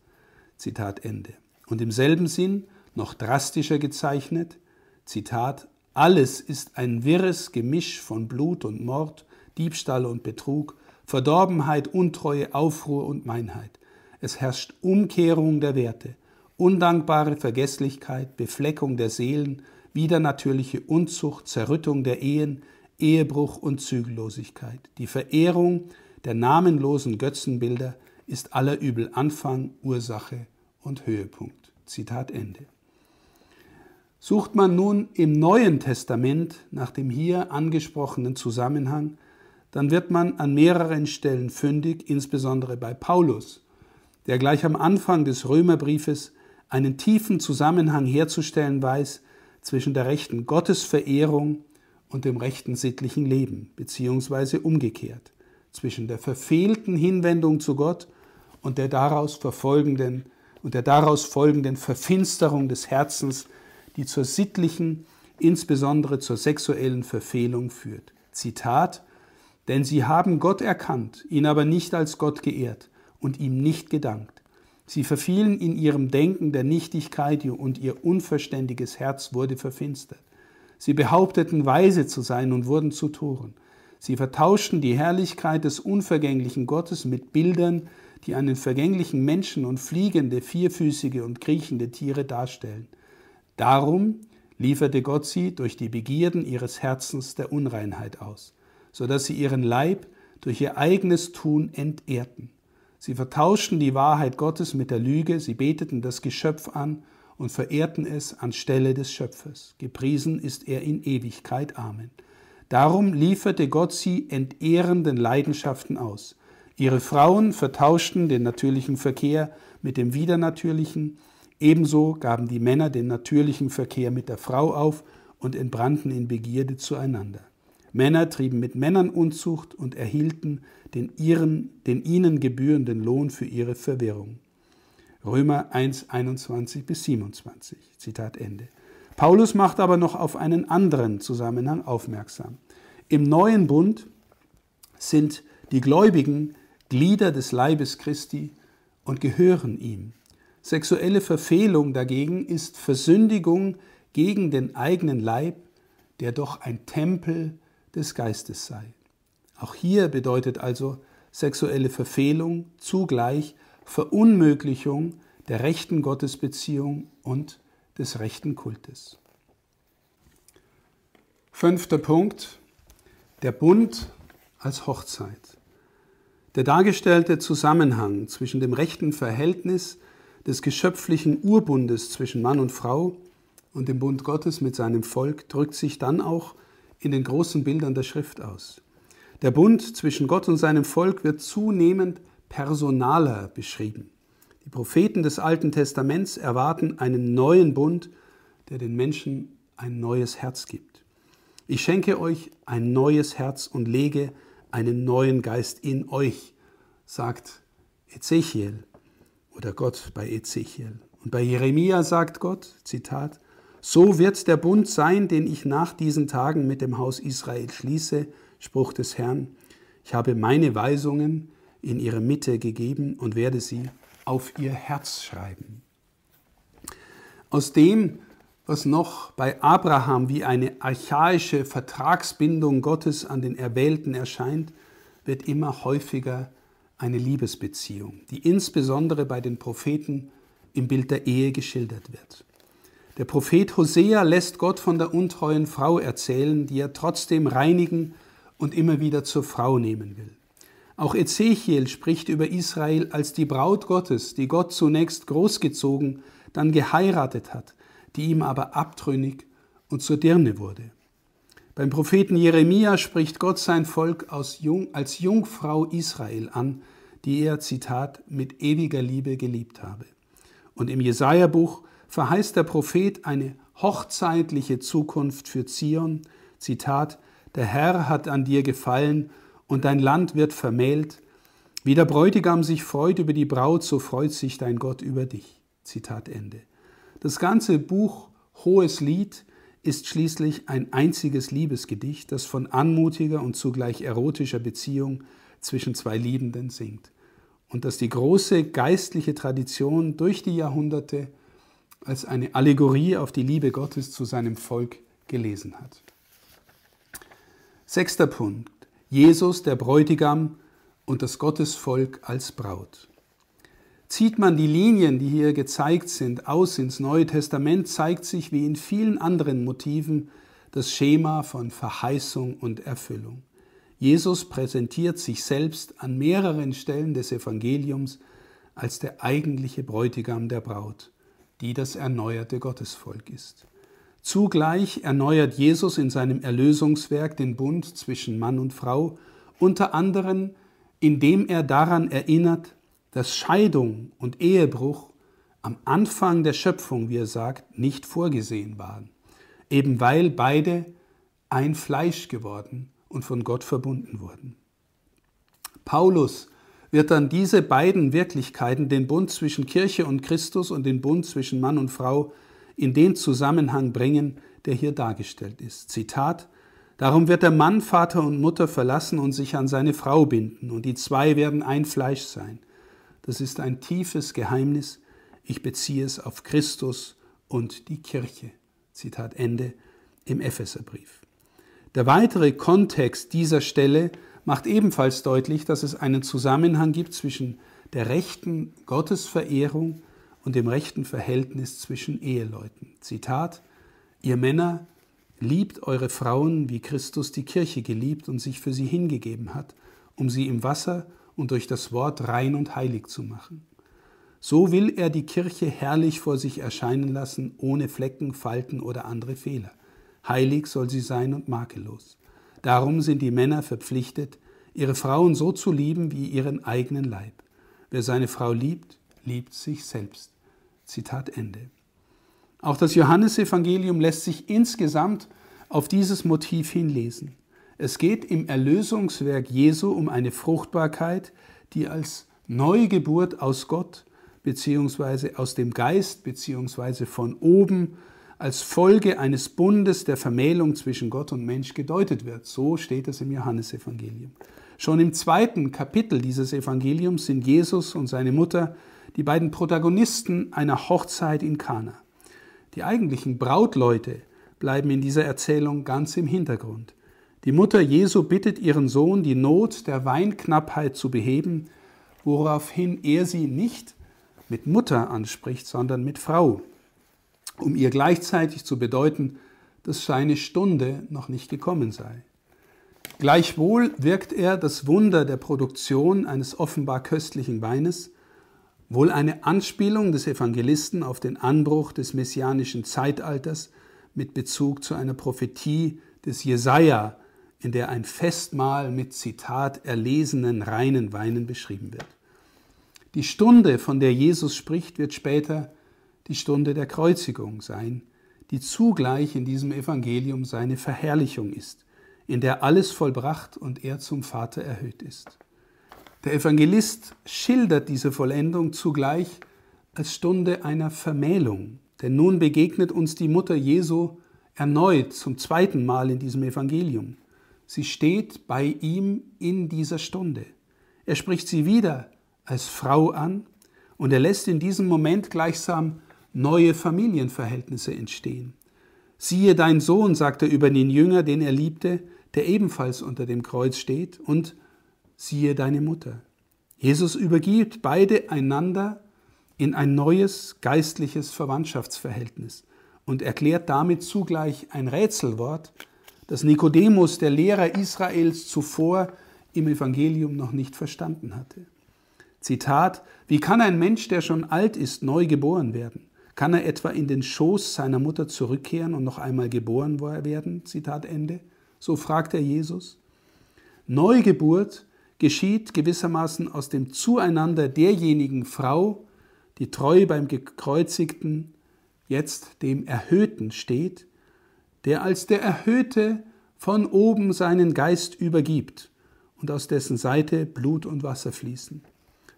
Zitat Ende. Und im selben Sinn, noch drastischer gezeichnet, Zitat, alles ist ein wirres Gemisch von Blut und Mord, Diebstahl und Betrug, Verdorbenheit, Untreue, Aufruhr und Meinheit. Es herrscht Umkehrung der Werte, undankbare Vergesslichkeit, Befleckung der Seelen, widernatürliche Unzucht, Zerrüttung der Ehen, Ehebruch und Zügellosigkeit. Die Verehrung der namenlosen Götzenbilder ist aller Übel Anfang, Ursache und Höhepunkt. Zitat Ende. Sucht man nun im Neuen Testament nach dem hier angesprochenen Zusammenhang, dann wird man an mehreren Stellen fündig, insbesondere bei Paulus, der gleich am Anfang des Römerbriefes einen tiefen Zusammenhang herzustellen weiß zwischen der rechten Gottesverehrung und dem rechten sittlichen Leben, beziehungsweise umgekehrt, zwischen der verfehlten Hinwendung zu Gott und der daraus verfolgenden und der daraus folgenden Verfinsterung des Herzens, die zur sittlichen, insbesondere zur sexuellen Verfehlung führt. Zitat Denn sie haben Gott erkannt, ihn aber nicht als Gott geehrt und ihm nicht gedankt. Sie verfielen in ihrem Denken der Nichtigkeit und ihr unverständiges Herz wurde verfinstert. Sie behaupteten, weise zu sein und wurden zu Toren. Sie vertauschten die Herrlichkeit des unvergänglichen Gottes mit Bildern, die einen vergänglichen Menschen und fliegende, vierfüßige und kriechende Tiere darstellen. Darum lieferte Gott sie durch die Begierden ihres Herzens der Unreinheit aus, so dass sie ihren Leib durch ihr eigenes Tun entehrten. Sie vertauschten die Wahrheit Gottes mit der Lüge, sie beteten das Geschöpf an und verehrten es anstelle des Schöpfers. Gepriesen ist er in Ewigkeit. Amen. Darum lieferte Gott sie entehrenden Leidenschaften aus. Ihre Frauen vertauschten den natürlichen Verkehr mit dem widernatürlichen, ebenso gaben die Männer den natürlichen Verkehr mit der Frau auf und entbrannten in Begierde zueinander. Männer trieben mit Männern Unzucht und erhielten den, ihren, den ihnen gebührenden Lohn für ihre Verwirrung. Römer 1, 21 bis 27. Zitat Ende. Paulus macht aber noch auf einen anderen Zusammenhang aufmerksam. Im neuen Bund sind die Gläubigen Glieder des Leibes Christi und gehören ihm. Sexuelle Verfehlung dagegen ist Versündigung gegen den eigenen Leib, der doch ein Tempel des Geistes sei. Auch hier bedeutet also sexuelle Verfehlung zugleich Verunmöglichung der rechten Gottesbeziehung und des rechten Kultes. Fünfter Punkt, der Bund als Hochzeit. Der dargestellte Zusammenhang zwischen dem rechten Verhältnis des geschöpflichen Urbundes zwischen Mann und Frau und dem Bund Gottes mit seinem Volk drückt sich dann auch in den großen Bildern der Schrift aus. Der Bund zwischen Gott und seinem Volk wird zunehmend personaler beschrieben. Die Propheten des Alten Testaments erwarten einen neuen Bund, der den Menschen ein neues Herz gibt. Ich schenke euch ein neues Herz und lege einen neuen Geist in euch, sagt Ezechiel oder Gott bei Ezechiel. Und bei Jeremia sagt Gott, Zitat, so wird der Bund sein, den ich nach diesen Tagen mit dem Haus Israel schließe, Spruch des Herrn. Ich habe meine Weisungen in ihre Mitte gegeben und werde sie auf ihr Herz schreiben. Aus dem, was noch bei Abraham wie eine archaische Vertragsbindung Gottes an den Erwählten erscheint, wird immer häufiger eine Liebesbeziehung, die insbesondere bei den Propheten im Bild der Ehe geschildert wird. Der Prophet Hosea lässt Gott von der untreuen Frau erzählen, die er trotzdem reinigen und immer wieder zur Frau nehmen will. Auch Ezechiel spricht über Israel als die Braut Gottes, die Gott zunächst großgezogen, dann geheiratet hat, die ihm aber abtrünnig und zur Dirne wurde. Beim Propheten Jeremia spricht Gott sein Volk Jung, als Jungfrau Israel an, die er, Zitat, mit ewiger Liebe geliebt habe. Und im Jesaja-Buch verheißt der Prophet eine hochzeitliche Zukunft für Zion, Zitat, der Herr hat an dir gefallen und dein Land wird vermählt. Wie der Bräutigam sich freut über die Braut, so freut sich dein Gott über dich. Zitat Ende. Das ganze Buch Hohes Lied ist schließlich ein einziges Liebesgedicht, das von anmutiger und zugleich erotischer Beziehung zwischen zwei Liebenden singt und das die große geistliche Tradition durch die Jahrhunderte als eine Allegorie auf die Liebe Gottes zu seinem Volk gelesen hat. Sechster Punkt. Jesus, der Bräutigam und das Gottesvolk als Braut. Zieht man die Linien, die hier gezeigt sind, aus ins Neue Testament, zeigt sich wie in vielen anderen Motiven das Schema von Verheißung und Erfüllung. Jesus präsentiert sich selbst an mehreren Stellen des Evangeliums als der eigentliche Bräutigam der Braut, die das erneuerte Gottesvolk ist. Zugleich erneuert Jesus in seinem Erlösungswerk den Bund zwischen Mann und Frau, unter anderem indem er daran erinnert, dass Scheidung und Ehebruch am Anfang der Schöpfung, wie er sagt, nicht vorgesehen waren. eben weil beide ein Fleisch geworden und von Gott verbunden wurden. Paulus wird dann diese beiden Wirklichkeiten, den Bund zwischen Kirche und Christus und den Bund zwischen Mann und Frau, in den Zusammenhang bringen, der hier dargestellt ist. Zitat Darum wird der Mann Vater und Mutter verlassen und sich an seine Frau binden, und die zwei werden ein Fleisch sein. Das ist ein tiefes Geheimnis. Ich beziehe es auf Christus und die Kirche. Zitat Ende im Epheserbrief. Der weitere Kontext dieser Stelle macht ebenfalls deutlich, dass es einen Zusammenhang gibt zwischen der rechten Gottesverehrung und dem rechten Verhältnis zwischen Eheleuten. Zitat, ihr Männer liebt eure Frauen, wie Christus die Kirche geliebt und sich für sie hingegeben hat, um sie im Wasser und durch das Wort rein und heilig zu machen. So will er die Kirche herrlich vor sich erscheinen lassen, ohne Flecken, Falten oder andere Fehler. Heilig soll sie sein und makellos. Darum sind die Männer verpflichtet, ihre Frauen so zu lieben wie ihren eigenen Leib. Wer seine Frau liebt, liebt sich selbst. Zitat Ende. Auch das Johannesevangelium lässt sich insgesamt auf dieses Motiv hinlesen. Es geht im Erlösungswerk Jesu um eine Fruchtbarkeit, die als Neugeburt aus Gott bzw. aus dem Geist bzw. von oben als Folge eines Bundes der Vermählung zwischen Gott und Mensch gedeutet wird. So steht es im Johannesevangelium. Schon im zweiten Kapitel dieses Evangeliums sind Jesus und seine Mutter die beiden Protagonisten einer Hochzeit in Kana. Die eigentlichen Brautleute bleiben in dieser Erzählung ganz im Hintergrund. Die Mutter Jesu bittet ihren Sohn, die Not der Weinknappheit zu beheben, woraufhin er sie nicht mit Mutter anspricht, sondern mit Frau um ihr gleichzeitig zu bedeuten, dass seine Stunde noch nicht gekommen sei. Gleichwohl wirkt er das Wunder der Produktion eines offenbar köstlichen Weines, wohl eine Anspielung des Evangelisten auf den Anbruch des messianischen Zeitalters mit Bezug zu einer Prophetie des Jesaja, in der ein Festmahl mit Zitat erlesenen reinen Weinen beschrieben wird. Die Stunde, von der Jesus spricht, wird später die Stunde der Kreuzigung sein, die zugleich in diesem Evangelium seine Verherrlichung ist, in der alles vollbracht und er zum Vater erhöht ist. Der Evangelist schildert diese Vollendung zugleich als Stunde einer Vermählung, denn nun begegnet uns die Mutter Jesu erneut zum zweiten Mal in diesem Evangelium. Sie steht bei ihm in dieser Stunde. Er spricht sie wieder als Frau an und er lässt in diesem Moment gleichsam neue Familienverhältnisse entstehen. Siehe dein Sohn, sagt er über den Jünger, den er liebte, der ebenfalls unter dem Kreuz steht, und siehe deine Mutter. Jesus übergibt beide einander in ein neues geistliches Verwandtschaftsverhältnis und erklärt damit zugleich ein Rätselwort, das Nikodemus, der Lehrer Israels, zuvor im Evangelium noch nicht verstanden hatte. Zitat, wie kann ein Mensch, der schon alt ist, neu geboren werden? Kann er etwa in den Schoß seiner Mutter zurückkehren und noch einmal geboren werden? Zitat Ende. So fragt er Jesus. Neugeburt geschieht gewissermaßen aus dem Zueinander derjenigen Frau, die treu beim gekreuzigten, jetzt dem Erhöhten steht, der als der Erhöhte von oben seinen Geist übergibt und aus dessen Seite Blut und Wasser fließen.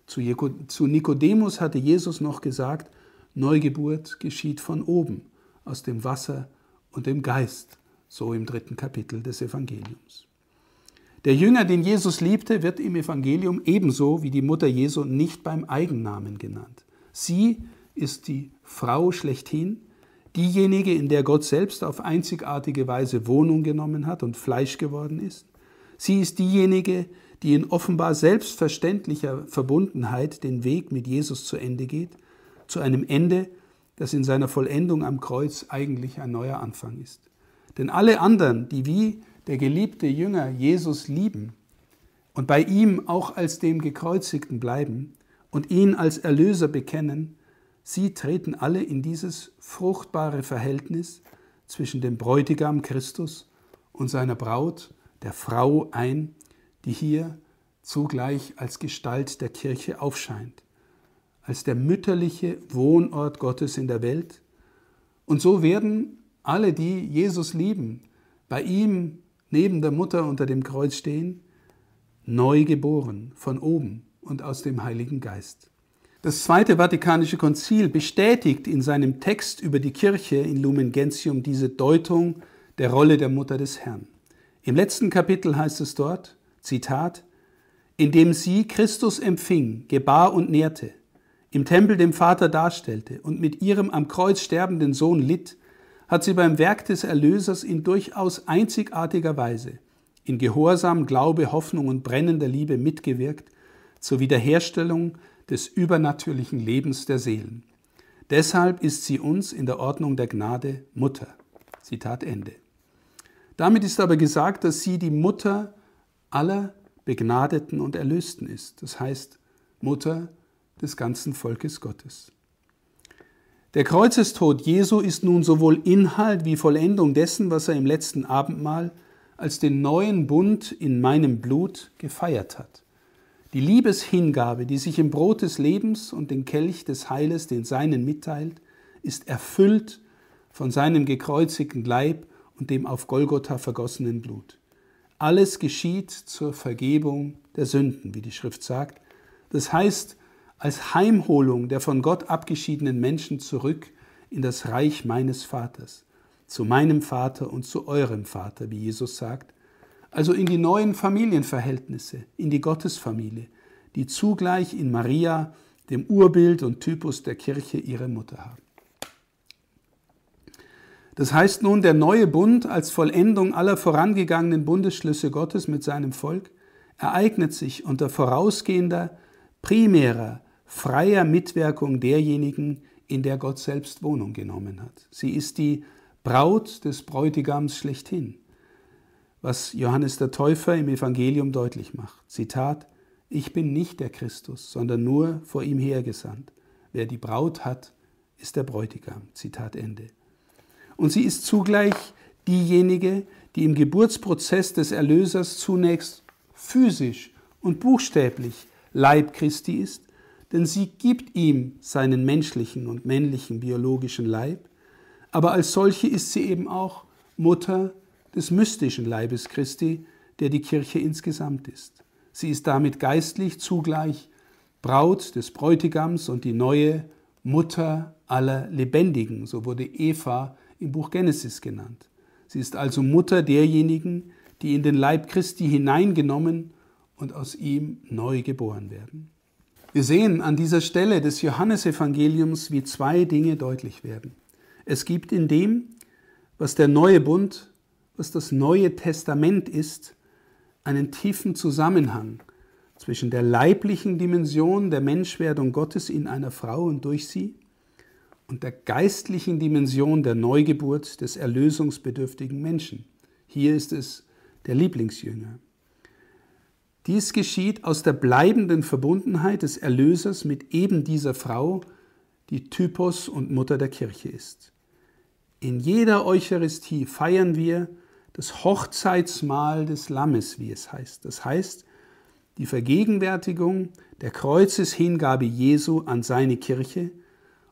Zu Nikodemus hatte Jesus noch gesagt, Neugeburt geschieht von oben, aus dem Wasser und dem Geist, so im dritten Kapitel des Evangeliums. Der Jünger, den Jesus liebte, wird im Evangelium ebenso wie die Mutter Jesu nicht beim Eigennamen genannt. Sie ist die Frau schlechthin, diejenige, in der Gott selbst auf einzigartige Weise Wohnung genommen hat und Fleisch geworden ist. Sie ist diejenige, die in offenbar selbstverständlicher Verbundenheit den Weg mit Jesus zu Ende geht zu einem Ende, das in seiner Vollendung am Kreuz eigentlich ein neuer Anfang ist. Denn alle anderen, die wie der geliebte Jünger Jesus lieben und bei ihm auch als dem Gekreuzigten bleiben und ihn als Erlöser bekennen, sie treten alle in dieses fruchtbare Verhältnis zwischen dem Bräutigam Christus und seiner Braut, der Frau, ein, die hier zugleich als Gestalt der Kirche aufscheint als der mütterliche Wohnort Gottes in der Welt. Und so werden alle, die Jesus lieben, bei ihm neben der Mutter unter dem Kreuz stehen, neu geboren von oben und aus dem Heiligen Geist. Das Zweite Vatikanische Konzil bestätigt in seinem Text über die Kirche in Lumen Gentium diese Deutung der Rolle der Mutter des Herrn. Im letzten Kapitel heißt es dort, Zitat, indem sie Christus empfing, gebar und nährte, im Tempel dem Vater darstellte und mit ihrem am Kreuz sterbenden Sohn litt, hat sie beim Werk des Erlösers in durchaus einzigartiger Weise, in Gehorsam, Glaube, Hoffnung und brennender Liebe mitgewirkt zur Wiederherstellung des übernatürlichen Lebens der Seelen. Deshalb ist sie uns in der Ordnung der Gnade Mutter. Zitat Ende. Damit ist aber gesagt, dass sie die Mutter aller Begnadeten und Erlösten ist, das heißt Mutter des ganzen Volkes Gottes. Der Kreuzestod Jesu ist nun sowohl Inhalt wie Vollendung dessen, was er im letzten Abendmahl als den neuen Bund in meinem Blut gefeiert hat. Die Liebeshingabe, die sich im Brot des Lebens und den Kelch des Heiles den Seinen mitteilt, ist erfüllt von seinem gekreuzigten Leib und dem auf Golgotha vergossenen Blut. Alles geschieht zur Vergebung der Sünden, wie die Schrift sagt. Das heißt, als Heimholung der von Gott abgeschiedenen Menschen zurück in das Reich meines Vaters, zu meinem Vater und zu eurem Vater, wie Jesus sagt, also in die neuen Familienverhältnisse, in die Gottesfamilie, die zugleich in Maria, dem Urbild und Typus der Kirche, ihre Mutter haben. Das heißt nun, der neue Bund als Vollendung aller vorangegangenen Bundesschlüsse Gottes mit seinem Volk ereignet sich unter vorausgehender, primärer, freier Mitwirkung derjenigen, in der Gott selbst Wohnung genommen hat. Sie ist die Braut des Bräutigams schlechthin, was Johannes der Täufer im Evangelium deutlich macht. Zitat, ich bin nicht der Christus, sondern nur vor ihm hergesandt. Wer die Braut hat, ist der Bräutigam. Zitat Ende. Und sie ist zugleich diejenige, die im Geburtsprozess des Erlösers zunächst physisch und buchstäblich Leib Christi ist, denn sie gibt ihm seinen menschlichen und männlichen biologischen Leib, aber als solche ist sie eben auch Mutter des mystischen Leibes Christi, der die Kirche insgesamt ist. Sie ist damit geistlich zugleich Braut des Bräutigams und die neue Mutter aller Lebendigen, so wurde Eva im Buch Genesis genannt. Sie ist also Mutter derjenigen, die in den Leib Christi hineingenommen und aus ihm neu geboren werden. Wir sehen an dieser Stelle des Johannesevangeliums, wie zwei Dinge deutlich werden. Es gibt in dem, was der neue Bund, was das neue Testament ist, einen tiefen Zusammenhang zwischen der leiblichen Dimension der Menschwerdung Gottes in einer Frau und durch sie und der geistlichen Dimension der Neugeburt des erlösungsbedürftigen Menschen. Hier ist es der Lieblingsjünger. Dies geschieht aus der bleibenden Verbundenheit des Erlösers mit eben dieser Frau, die Typos und Mutter der Kirche ist. In jeder Eucharistie feiern wir das Hochzeitsmahl des Lammes, wie es heißt. Das heißt, die Vergegenwärtigung der Kreuzeshingabe Jesu an seine Kirche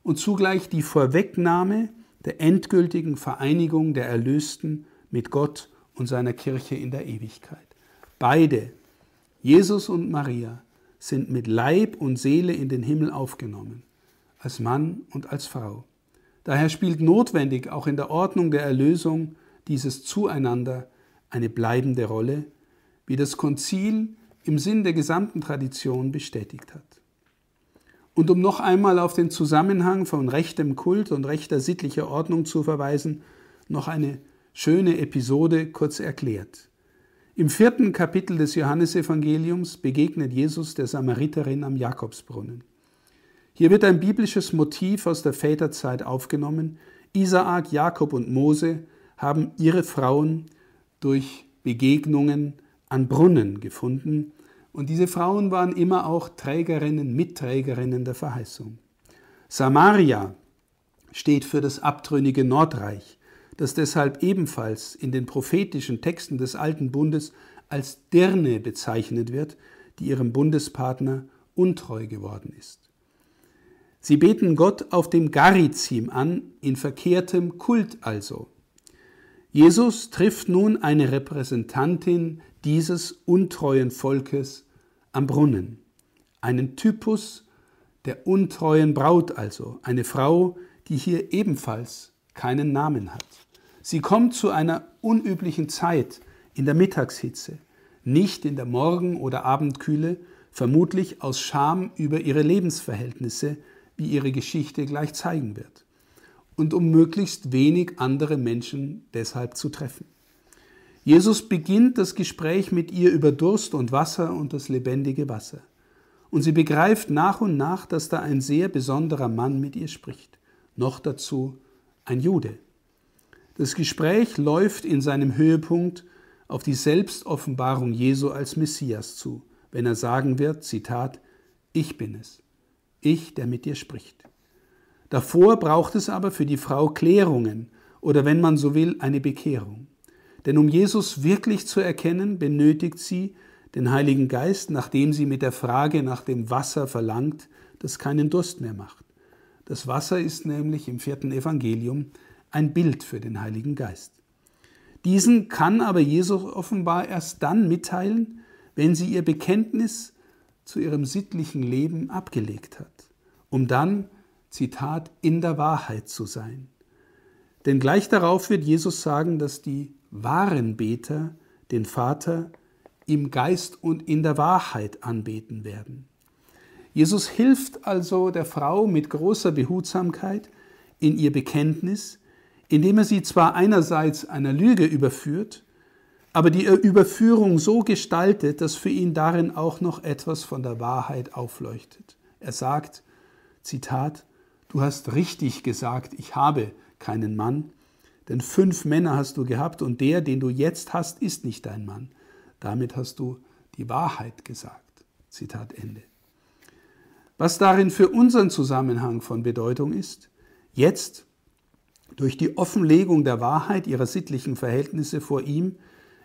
und zugleich die Vorwegnahme der endgültigen Vereinigung der Erlösten mit Gott und seiner Kirche in der Ewigkeit. Beide Jesus und Maria sind mit Leib und Seele in den Himmel aufgenommen, als Mann und als Frau. Daher spielt notwendig auch in der Ordnung der Erlösung dieses Zueinander eine bleibende Rolle, wie das Konzil im Sinn der gesamten Tradition bestätigt hat. Und um noch einmal auf den Zusammenhang von rechtem Kult und rechter sittlicher Ordnung zu verweisen, noch eine schöne Episode kurz erklärt. Im vierten Kapitel des Johannesevangeliums begegnet Jesus der Samariterin am Jakobsbrunnen. Hier wird ein biblisches Motiv aus der Väterzeit aufgenommen. Isaak, Jakob und Mose haben ihre Frauen durch Begegnungen an Brunnen gefunden. Und diese Frauen waren immer auch Trägerinnen, Mitträgerinnen der Verheißung. Samaria steht für das abtrünnige Nordreich das deshalb ebenfalls in den prophetischen Texten des Alten Bundes als Dirne bezeichnet wird, die ihrem Bundespartner untreu geworden ist. Sie beten Gott auf dem Garizim an, in verkehrtem Kult also, Jesus trifft nun eine Repräsentantin dieses untreuen Volkes am Brunnen, einen Typus der untreuen Braut also, eine Frau, die hier ebenfalls keinen Namen hat. Sie kommt zu einer unüblichen Zeit in der Mittagshitze, nicht in der Morgen- oder Abendkühle, vermutlich aus Scham über ihre Lebensverhältnisse, wie ihre Geschichte gleich zeigen wird, und um möglichst wenig andere Menschen deshalb zu treffen. Jesus beginnt das Gespräch mit ihr über Durst und Wasser und das lebendige Wasser. Und sie begreift nach und nach, dass da ein sehr besonderer Mann mit ihr spricht. Noch dazu ein Jude. Das Gespräch läuft in seinem Höhepunkt auf die Selbstoffenbarung Jesu als Messias zu, wenn er sagen wird, Zitat, ich bin es, ich, der mit dir spricht. Davor braucht es aber für die Frau Klärungen oder wenn man so will, eine Bekehrung. Denn um Jesus wirklich zu erkennen, benötigt sie den Heiligen Geist, nachdem sie mit der Frage nach dem Wasser verlangt, das keinen Durst mehr macht. Das Wasser ist nämlich im vierten Evangelium ein Bild für den Heiligen Geist. Diesen kann aber Jesus offenbar erst dann mitteilen, wenn sie ihr Bekenntnis zu ihrem sittlichen Leben abgelegt hat, um dann, Zitat, in der Wahrheit zu sein. Denn gleich darauf wird Jesus sagen, dass die wahren Beter den Vater im Geist und in der Wahrheit anbeten werden. Jesus hilft also der Frau mit großer Behutsamkeit in ihr Bekenntnis, indem er sie zwar einerseits einer Lüge überführt, aber die Überführung so gestaltet, dass für ihn darin auch noch etwas von der Wahrheit aufleuchtet. Er sagt, Zitat, du hast richtig gesagt, ich habe keinen Mann, denn fünf Männer hast du gehabt und der, den du jetzt hast, ist nicht dein Mann. Damit hast du die Wahrheit gesagt. Zitat Ende. Was darin für unseren Zusammenhang von Bedeutung ist, jetzt durch die Offenlegung der Wahrheit ihrer sittlichen Verhältnisse vor ihm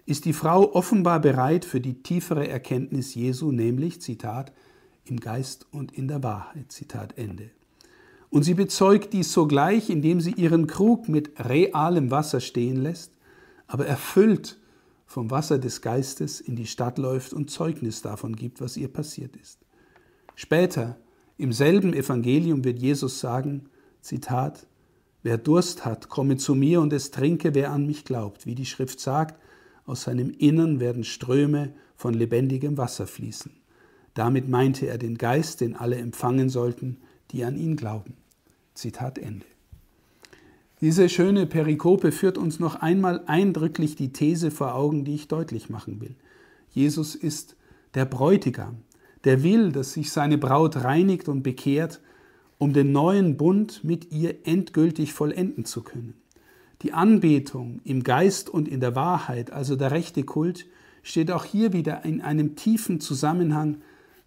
ist die Frau offenbar bereit für die tiefere Erkenntnis Jesu, nämlich, Zitat, im Geist und in der Wahrheit, Zitat Ende. Und sie bezeugt dies sogleich, indem sie ihren Krug mit realem Wasser stehen lässt, aber erfüllt vom Wasser des Geistes in die Stadt läuft und Zeugnis davon gibt, was ihr passiert ist. Später, im selben Evangelium wird Jesus sagen, Zitat, Wer Durst hat, komme zu mir und es trinke, wer an mich glaubt. Wie die Schrift sagt, aus seinem Innern werden Ströme von lebendigem Wasser fließen. Damit meinte er den Geist, den alle empfangen sollten, die an ihn glauben. Zitat Ende. Diese schöne Perikope führt uns noch einmal eindrücklich die These vor Augen, die ich deutlich machen will. Jesus ist der Bräutigam, der will, dass sich seine Braut reinigt und bekehrt um den neuen Bund mit ihr endgültig vollenden zu können. Die Anbetung im Geist und in der Wahrheit, also der rechte Kult, steht auch hier wieder in einem tiefen Zusammenhang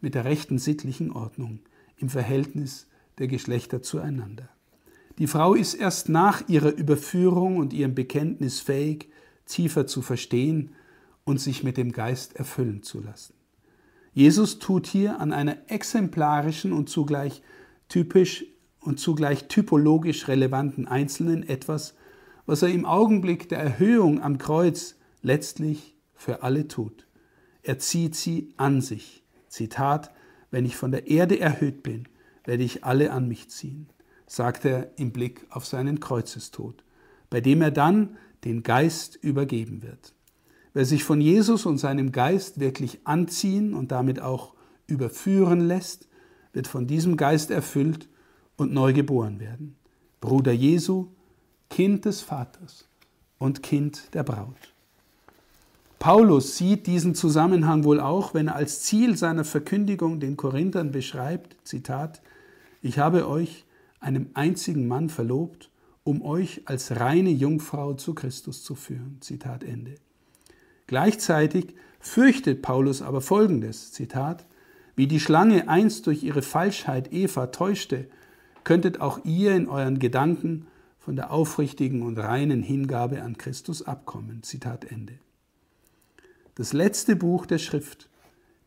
mit der rechten sittlichen Ordnung im Verhältnis der Geschlechter zueinander. Die Frau ist erst nach ihrer Überführung und ihrem Bekenntnis fähig, tiefer zu verstehen und sich mit dem Geist erfüllen zu lassen. Jesus tut hier an einer exemplarischen und zugleich typisch und zugleich typologisch relevanten Einzelnen etwas, was er im Augenblick der Erhöhung am Kreuz letztlich für alle tut. Er zieht sie an sich. Zitat, wenn ich von der Erde erhöht bin, werde ich alle an mich ziehen, sagt er im Blick auf seinen Kreuzestod, bei dem er dann den Geist übergeben wird. Wer sich von Jesus und seinem Geist wirklich anziehen und damit auch überführen lässt, wird von diesem Geist erfüllt und neu geboren werden. Bruder Jesu, Kind des Vaters und Kind der Braut. Paulus sieht diesen Zusammenhang wohl auch, wenn er als Ziel seiner Verkündigung den Korinthern beschreibt, Zitat, ich habe euch einem einzigen Mann verlobt, um euch als reine Jungfrau zu Christus zu führen. Zitat Ende. Gleichzeitig fürchtet Paulus aber Folgendes, Zitat, wie die Schlange einst durch ihre Falschheit Eva täuschte, könntet auch ihr in euren Gedanken von der aufrichtigen und reinen Hingabe an Christus abkommen. Zitat Ende. Das letzte Buch der Schrift,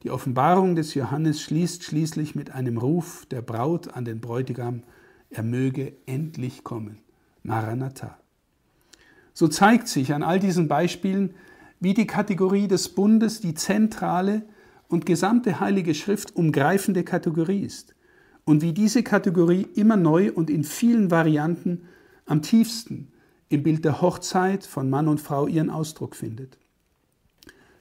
die Offenbarung des Johannes, schließt schließlich mit einem Ruf der Braut an den Bräutigam, er möge endlich kommen. Maranatha. So zeigt sich an all diesen Beispielen, wie die Kategorie des Bundes die zentrale und gesamte Heilige Schrift umgreifende Kategorie ist und wie diese Kategorie immer neu und in vielen Varianten am tiefsten im Bild der Hochzeit von Mann und Frau ihren Ausdruck findet.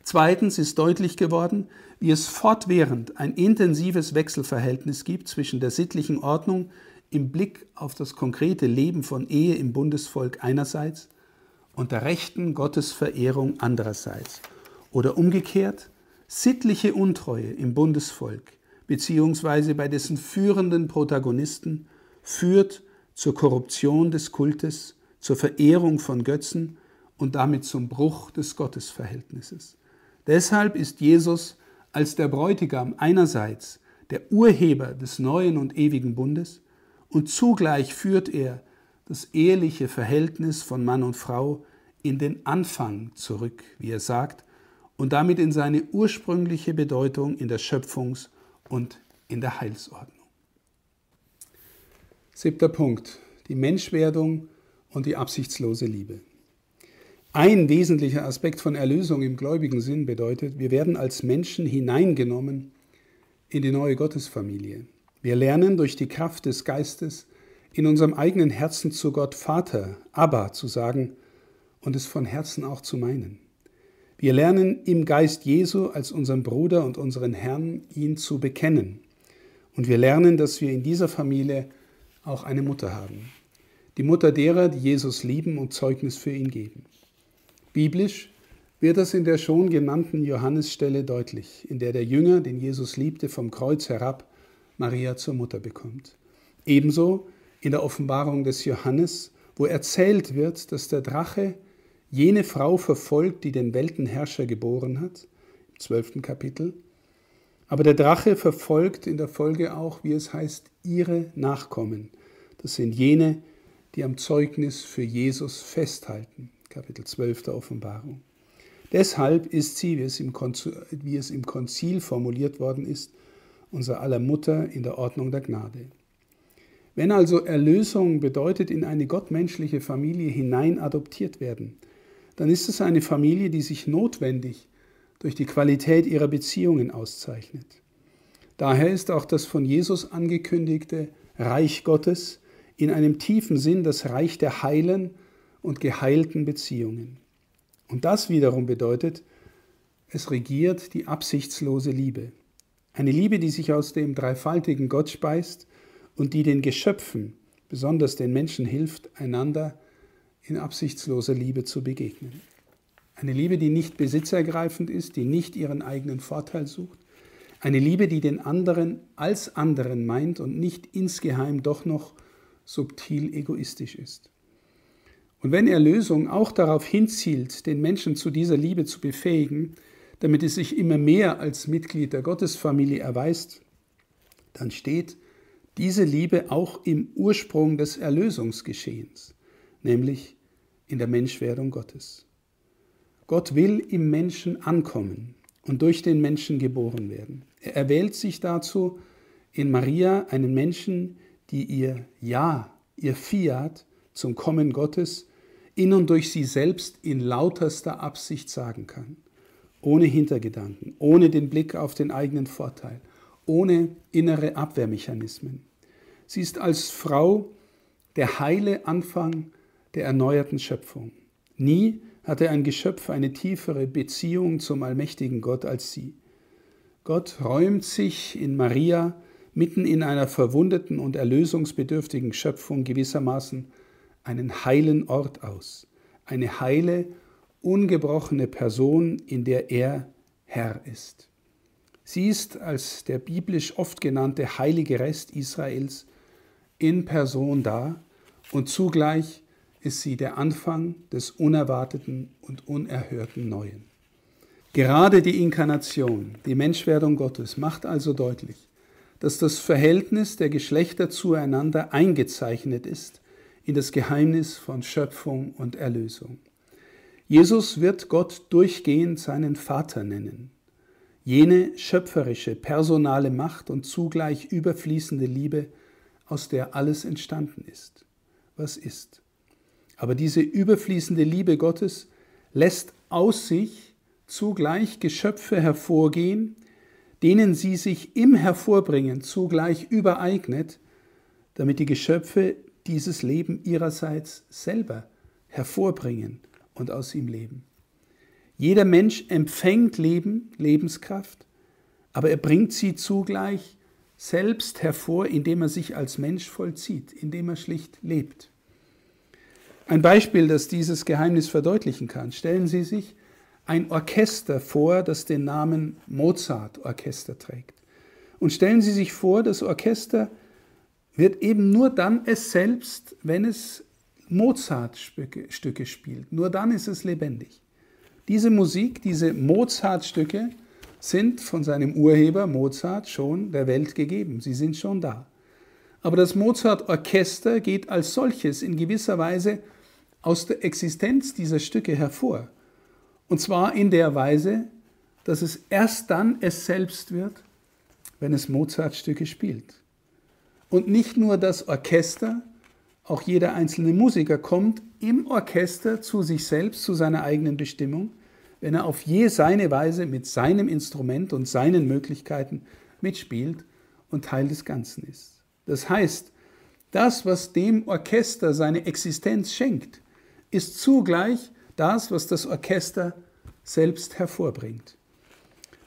Zweitens ist deutlich geworden, wie es fortwährend ein intensives Wechselverhältnis gibt zwischen der sittlichen Ordnung im Blick auf das konkrete Leben von Ehe im Bundesvolk einerseits und der rechten Gottesverehrung andererseits oder umgekehrt sittliche Untreue im Bundesvolk beziehungsweise bei dessen führenden Protagonisten führt zur Korruption des Kultes, zur Verehrung von Götzen und damit zum Bruch des Gottesverhältnisses. Deshalb ist Jesus als der Bräutigam einerseits der Urheber des neuen und ewigen Bundes und zugleich führt er das eheliche Verhältnis von Mann und Frau in den Anfang zurück, wie er sagt, und damit in seine ursprüngliche Bedeutung in der Schöpfungs- und in der Heilsordnung. Siebter Punkt, die Menschwerdung und die absichtslose Liebe. Ein wesentlicher Aspekt von Erlösung im gläubigen Sinn bedeutet, wir werden als Menschen hineingenommen in die neue Gottesfamilie. Wir lernen durch die Kraft des Geistes in unserem eigenen Herzen zu Gott Vater, Abba zu sagen und es von Herzen auch zu meinen. Wir lernen im Geist Jesu als unseren Bruder und unseren Herrn ihn zu bekennen. Und wir lernen, dass wir in dieser Familie auch eine Mutter haben. Die Mutter derer, die Jesus lieben und Zeugnis für ihn geben. Biblisch wird das in der schon genannten Johannesstelle deutlich, in der der Jünger, den Jesus liebte, vom Kreuz herab Maria zur Mutter bekommt. Ebenso in der Offenbarung des Johannes, wo erzählt wird, dass der Drache jene Frau verfolgt, die den Weltenherrscher geboren hat, im zwölften Kapitel. Aber der Drache verfolgt in der Folge auch, wie es heißt, ihre Nachkommen. Das sind jene, die am Zeugnis für Jesus festhalten. Kapitel 12 der Offenbarung. Deshalb ist sie, wie es, im Konzil, wie es im Konzil formuliert worden ist, unser aller Mutter in der Ordnung der Gnade. Wenn also Erlösung bedeutet, in eine gottmenschliche Familie hinein adoptiert werden, dann ist es eine Familie, die sich notwendig durch die Qualität ihrer Beziehungen auszeichnet. Daher ist auch das von Jesus angekündigte Reich Gottes in einem tiefen Sinn das Reich der heilen und geheilten Beziehungen. Und das wiederum bedeutet, es regiert die absichtslose Liebe. Eine Liebe, die sich aus dem dreifaltigen Gott speist und die den Geschöpfen, besonders den Menschen hilft, einander in absichtsloser Liebe zu begegnen. Eine Liebe, die nicht besitzergreifend ist, die nicht ihren eigenen Vorteil sucht. Eine Liebe, die den anderen als anderen meint und nicht insgeheim doch noch subtil egoistisch ist. Und wenn Erlösung auch darauf hinzielt, den Menschen zu dieser Liebe zu befähigen, damit es sich immer mehr als Mitglied der Gottesfamilie erweist, dann steht diese Liebe auch im Ursprung des Erlösungsgeschehens nämlich in der Menschwerdung Gottes. Gott will im Menschen ankommen und durch den Menschen geboren werden. Er erwählt sich dazu in Maria einen Menschen, die ihr Ja, ihr Fiat zum Kommen Gottes in und durch sie selbst in lauterster Absicht sagen kann, ohne Hintergedanken, ohne den Blick auf den eigenen Vorteil, ohne innere Abwehrmechanismen. Sie ist als Frau der heile Anfang der erneuerten Schöpfung. Nie hatte ein Geschöpf eine tiefere Beziehung zum allmächtigen Gott als sie. Gott räumt sich in Maria mitten in einer verwundeten und erlösungsbedürftigen Schöpfung gewissermaßen einen heilen Ort aus, eine heile, ungebrochene Person, in der er Herr ist. Sie ist als der biblisch oft genannte heilige Rest Israels in Person da und zugleich ist sie der Anfang des Unerwarteten und Unerhörten Neuen. Gerade die Inkarnation, die Menschwerdung Gottes, macht also deutlich, dass das Verhältnis der Geschlechter zueinander eingezeichnet ist in das Geheimnis von Schöpfung und Erlösung. Jesus wird Gott durchgehend seinen Vater nennen. Jene schöpferische, personale Macht und zugleich überfließende Liebe, aus der alles entstanden ist. Was ist? Aber diese überfließende Liebe Gottes lässt aus sich zugleich Geschöpfe hervorgehen, denen sie sich im Hervorbringen zugleich übereignet, damit die Geschöpfe dieses Leben ihrerseits selber hervorbringen und aus ihm leben. Jeder Mensch empfängt Leben, Lebenskraft, aber er bringt sie zugleich selbst hervor, indem er sich als Mensch vollzieht, indem er schlicht lebt. Ein Beispiel, das dieses Geheimnis verdeutlichen kann. Stellen Sie sich ein Orchester vor, das den Namen Mozart-Orchester trägt. Und stellen Sie sich vor, das Orchester wird eben nur dann es selbst, wenn es Mozart-Stücke spielt. Nur dann ist es lebendig. Diese Musik, diese Mozart-Stücke sind von seinem Urheber Mozart schon der Welt gegeben. Sie sind schon da. Aber das Mozart-Orchester geht als solches in gewisser Weise aus der Existenz dieser Stücke hervor. Und zwar in der Weise, dass es erst dann es selbst wird, wenn es Mozart-Stücke spielt. Und nicht nur das Orchester, auch jeder einzelne Musiker kommt im Orchester zu sich selbst, zu seiner eigenen Bestimmung, wenn er auf je seine Weise mit seinem Instrument und seinen Möglichkeiten mitspielt und Teil des Ganzen ist. Das heißt, das, was dem Orchester seine Existenz schenkt, ist zugleich das, was das Orchester selbst hervorbringt.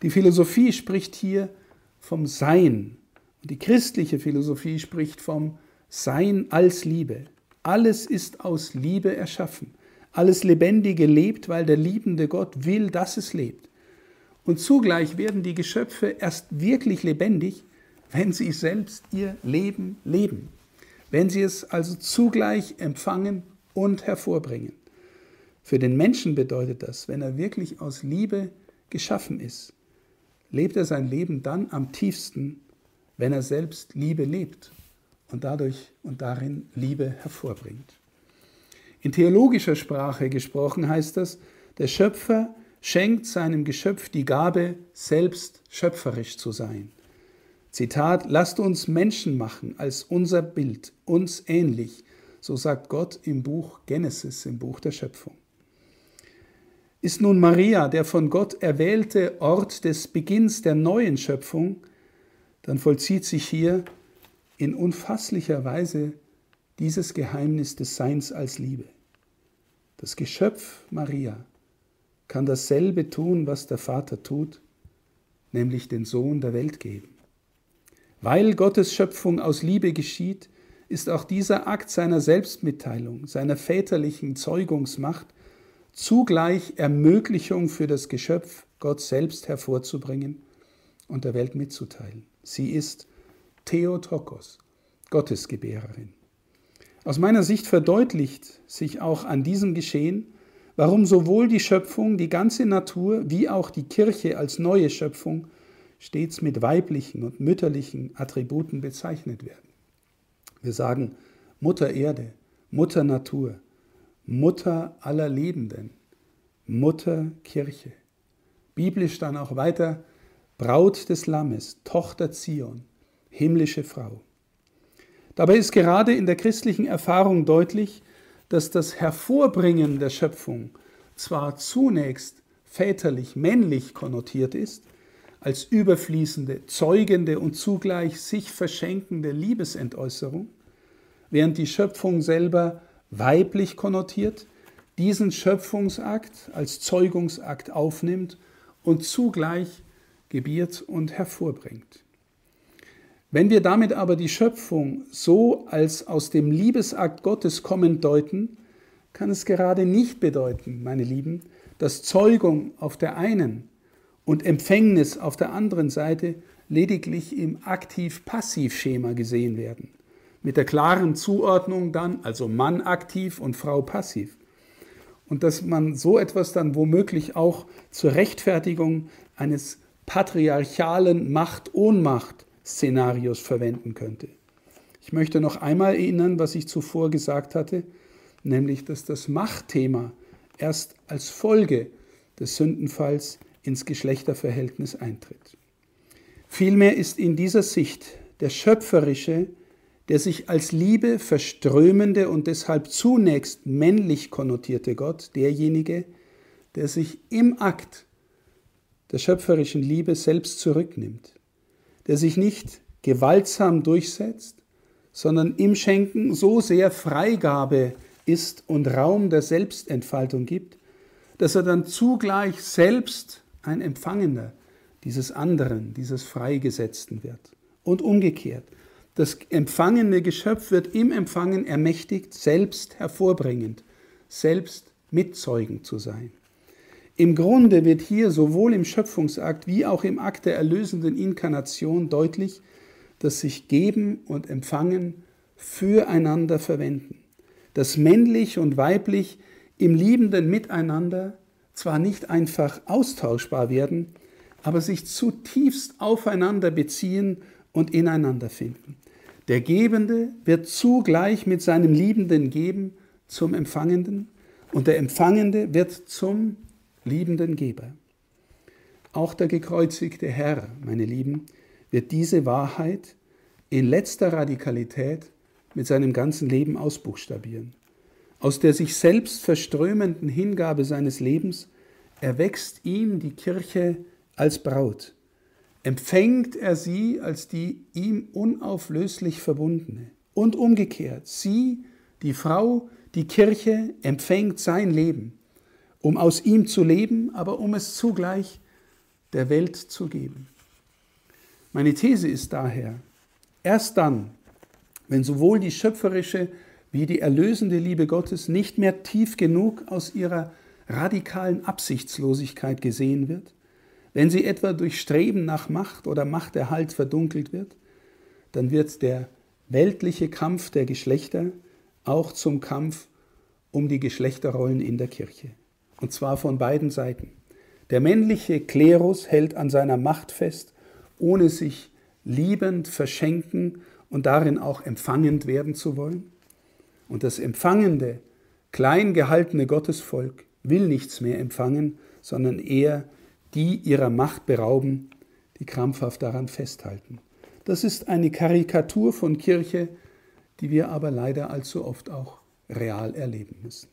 Die Philosophie spricht hier vom Sein, die christliche Philosophie spricht vom Sein als Liebe. Alles ist aus Liebe erschaffen. Alles Lebendige lebt, weil der liebende Gott will, dass es lebt. Und zugleich werden die Geschöpfe erst wirklich lebendig, wenn sie selbst ihr Leben leben. Wenn sie es also zugleich empfangen und hervorbringen. Für den Menschen bedeutet das, wenn er wirklich aus Liebe geschaffen ist, lebt er sein Leben dann am tiefsten, wenn er selbst Liebe lebt und dadurch und darin Liebe hervorbringt. In theologischer Sprache gesprochen heißt das, der Schöpfer schenkt seinem Geschöpf die Gabe, selbst schöpferisch zu sein. Zitat, lasst uns Menschen machen als unser Bild, uns ähnlich, so sagt Gott im Buch Genesis, im Buch der Schöpfung. Ist nun Maria der von Gott erwählte Ort des Beginns der neuen Schöpfung, dann vollzieht sich hier in unfasslicher Weise dieses Geheimnis des Seins als Liebe. Das Geschöpf Maria kann dasselbe tun, was der Vater tut, nämlich den Sohn der Welt geben. Weil Gottes Schöpfung aus Liebe geschieht, ist auch dieser Akt seiner Selbstmitteilung, seiner väterlichen Zeugungsmacht zugleich Ermöglichung für das Geschöpf, Gott selbst hervorzubringen und der Welt mitzuteilen. Sie ist Theotokos, Gottesgebärerin. Aus meiner Sicht verdeutlicht sich auch an diesem Geschehen, warum sowohl die Schöpfung, die ganze Natur, wie auch die Kirche als neue Schöpfung stets mit weiblichen und mütterlichen Attributen bezeichnet werden. Wir sagen Mutter Erde, Mutter Natur, Mutter aller Lebenden, Mutter Kirche. Biblisch dann auch weiter Braut des Lammes, Tochter Zion, himmlische Frau. Dabei ist gerade in der christlichen Erfahrung deutlich, dass das Hervorbringen der Schöpfung zwar zunächst väterlich männlich konnotiert ist, als überfließende, zeugende und zugleich sich verschenkende Liebesentäußerung, während die Schöpfung selber weiblich konnotiert, diesen Schöpfungsakt als Zeugungsakt aufnimmt und zugleich gebiert und hervorbringt. Wenn wir damit aber die Schöpfung so als aus dem Liebesakt Gottes kommend deuten, kann es gerade nicht bedeuten, meine Lieben, dass Zeugung auf der einen und Empfängnis auf der anderen Seite lediglich im Aktiv-Passiv-Schema gesehen werden. Mit der klaren Zuordnung dann, also Mann aktiv und Frau passiv. Und dass man so etwas dann womöglich auch zur Rechtfertigung eines patriarchalen Macht-Ohnmacht-Szenarios verwenden könnte. Ich möchte noch einmal erinnern, was ich zuvor gesagt hatte, nämlich dass das Machtthema erst als Folge des Sündenfalls ins Geschlechterverhältnis eintritt. Vielmehr ist in dieser Sicht der schöpferische, der sich als Liebe verströmende und deshalb zunächst männlich konnotierte Gott derjenige, der sich im Akt der schöpferischen Liebe selbst zurücknimmt, der sich nicht gewaltsam durchsetzt, sondern im Schenken so sehr Freigabe ist und Raum der Selbstentfaltung gibt, dass er dann zugleich selbst ein Empfangender dieses anderen, dieses Freigesetzten wird. Und umgekehrt, das empfangene Geschöpf wird im Empfangen ermächtigt, selbst hervorbringend, selbst mitzeugend zu sein. Im Grunde wird hier sowohl im Schöpfungsakt wie auch im Akt der erlösenden Inkarnation deutlich, dass sich Geben und Empfangen füreinander verwenden. Dass männlich und weiblich im liebenden Miteinander zwar nicht einfach austauschbar werden, aber sich zutiefst aufeinander beziehen und ineinander finden. Der Gebende wird zugleich mit seinem liebenden Geben zum Empfangenden und der Empfangende wird zum liebenden Geber. Auch der gekreuzigte Herr, meine Lieben, wird diese Wahrheit in letzter Radikalität mit seinem ganzen Leben ausbuchstabieren. Aus der sich selbst verströmenden Hingabe seines Lebens erwächst ihm die Kirche als Braut, empfängt er sie als die ihm unauflöslich verbundene. Und umgekehrt, sie, die Frau, die Kirche, empfängt sein Leben, um aus ihm zu leben, aber um es zugleich der Welt zu geben. Meine These ist daher, erst dann, wenn sowohl die schöpferische wie die erlösende Liebe Gottes nicht mehr tief genug aus ihrer radikalen Absichtslosigkeit gesehen wird, wenn sie etwa durch Streben nach Macht oder Machterhalt verdunkelt wird, dann wird der weltliche Kampf der Geschlechter auch zum Kampf um die Geschlechterrollen in der Kirche. Und zwar von beiden Seiten. Der männliche Klerus hält an seiner Macht fest, ohne sich liebend verschenken und darin auch empfangend werden zu wollen. Und das empfangende, klein gehaltene Gottesvolk will nichts mehr empfangen, sondern eher die ihrer Macht berauben, die krampfhaft daran festhalten. Das ist eine Karikatur von Kirche, die wir aber leider allzu oft auch real erleben müssen.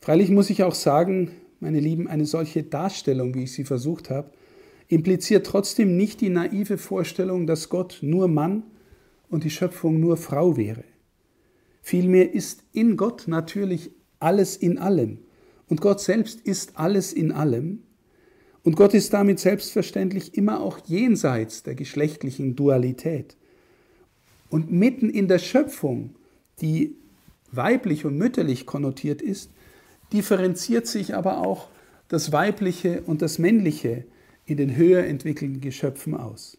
Freilich muss ich auch sagen, meine Lieben, eine solche Darstellung, wie ich sie versucht habe, impliziert trotzdem nicht die naive Vorstellung, dass Gott nur Mann und die Schöpfung nur Frau wäre. Vielmehr ist in Gott natürlich alles in allem. Und Gott selbst ist alles in allem. Und Gott ist damit selbstverständlich immer auch jenseits der geschlechtlichen Dualität. Und mitten in der Schöpfung, die weiblich und mütterlich konnotiert ist, differenziert sich aber auch das Weibliche und das Männliche in den höher entwickelten Geschöpfen aus.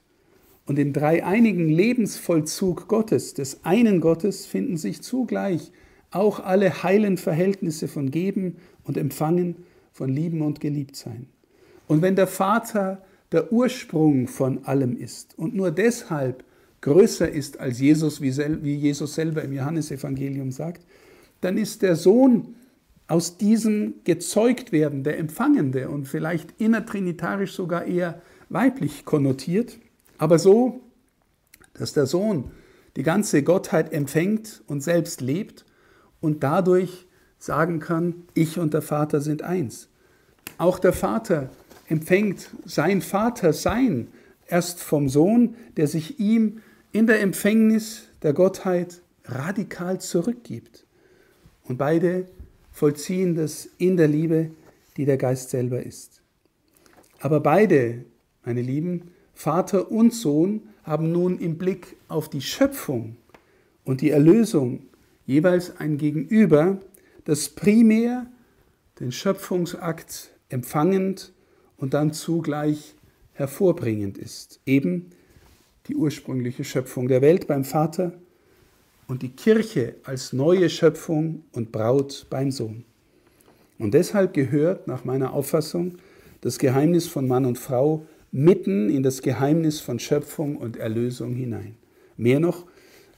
Und im dreieinigen Lebensvollzug Gottes, des einen Gottes, finden sich zugleich auch alle heilen Verhältnisse von Geben und Empfangen, von Lieben und Geliebtsein. Und wenn der Vater der Ursprung von allem ist und nur deshalb größer ist als Jesus, wie Jesus selber im Johannesevangelium sagt, dann ist der Sohn aus diesem gezeugt werden, der Empfangende und vielleicht innertrinitarisch sogar eher weiblich konnotiert, aber so, dass der Sohn die ganze Gottheit empfängt und selbst lebt und dadurch sagen kann, ich und der Vater sind eins. Auch der Vater empfängt sein Vater sein erst vom Sohn, der sich ihm in der Empfängnis der Gottheit radikal zurückgibt. Und beide vollziehen das in der Liebe, die der Geist selber ist. Aber beide, meine Lieben, Vater und Sohn, haben nun im Blick auf die Schöpfung und die Erlösung jeweils ein Gegenüber, das primär den Schöpfungsakt empfangend und dann zugleich hervorbringend ist. Eben die ursprüngliche Schöpfung der Welt beim Vater und die Kirche als neue Schöpfung und Braut beim Sohn. Und deshalb gehört nach meiner Auffassung das Geheimnis von Mann und Frau mitten in das Geheimnis von Schöpfung und Erlösung hinein. Mehr noch,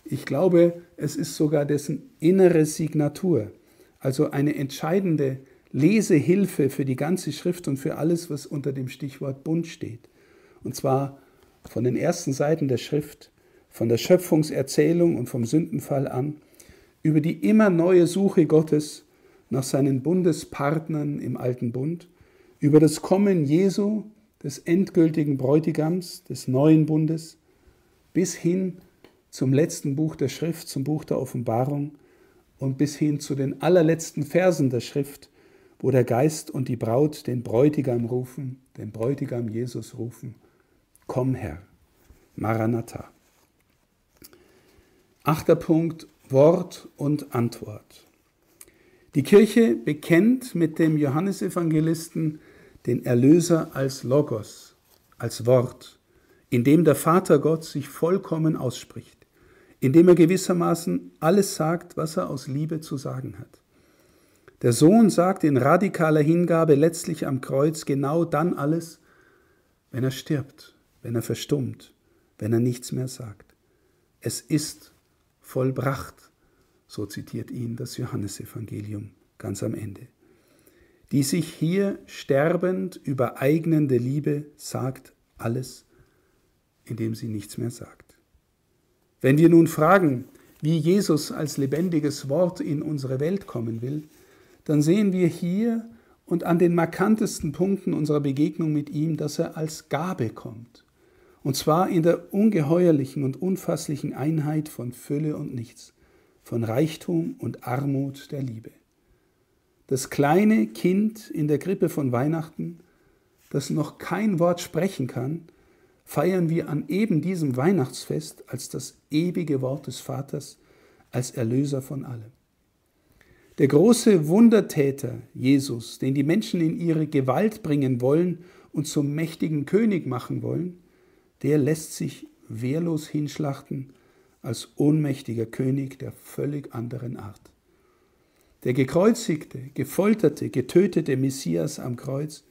ich glaube, es ist sogar dessen innere Signatur, also eine entscheidende Lesehilfe für die ganze Schrift und für alles, was unter dem Stichwort Bund steht. Und zwar von den ersten Seiten der Schrift, von der Schöpfungserzählung und vom Sündenfall an, über die immer neue Suche Gottes nach seinen Bundespartnern im alten Bund, über das Kommen Jesu, des endgültigen Bräutigams, des neuen Bundes, bis hin zum letzten Buch der Schrift, zum Buch der Offenbarung und bis hin zu den allerletzten Versen der Schrift, wo der Geist und die Braut den Bräutigam rufen, den Bräutigam Jesus rufen, Komm Herr, Maranatha. Achter Punkt, Wort und Antwort. Die Kirche bekennt mit dem Johannesevangelisten den Erlöser als Logos, als Wort, in dem der Vater Gott sich vollkommen ausspricht, indem er gewissermaßen alles sagt, was er aus Liebe zu sagen hat. Der Sohn sagt in radikaler Hingabe letztlich am Kreuz genau dann alles, wenn er stirbt, wenn er verstummt, wenn er nichts mehr sagt. Es ist vollbracht, so zitiert ihn das Johannesevangelium ganz am Ende. Die sich hier sterbend übereignende Liebe sagt alles, indem sie nichts mehr sagt. Wenn wir nun fragen, wie Jesus als lebendiges Wort in unsere Welt kommen will, dann sehen wir hier und an den markantesten Punkten unserer Begegnung mit ihm, dass er als Gabe kommt. Und zwar in der ungeheuerlichen und unfasslichen Einheit von Fülle und Nichts, von Reichtum und Armut der Liebe. Das kleine Kind in der Krippe von Weihnachten, das noch kein Wort sprechen kann, feiern wir an eben diesem Weihnachtsfest als das ewige Wort des Vaters, als Erlöser von allem. Der große Wundertäter Jesus, den die Menschen in ihre Gewalt bringen wollen und zum mächtigen König machen wollen, der lässt sich wehrlos hinschlachten als ohnmächtiger König der völlig anderen Art. Der gekreuzigte, gefolterte, getötete Messias am Kreuz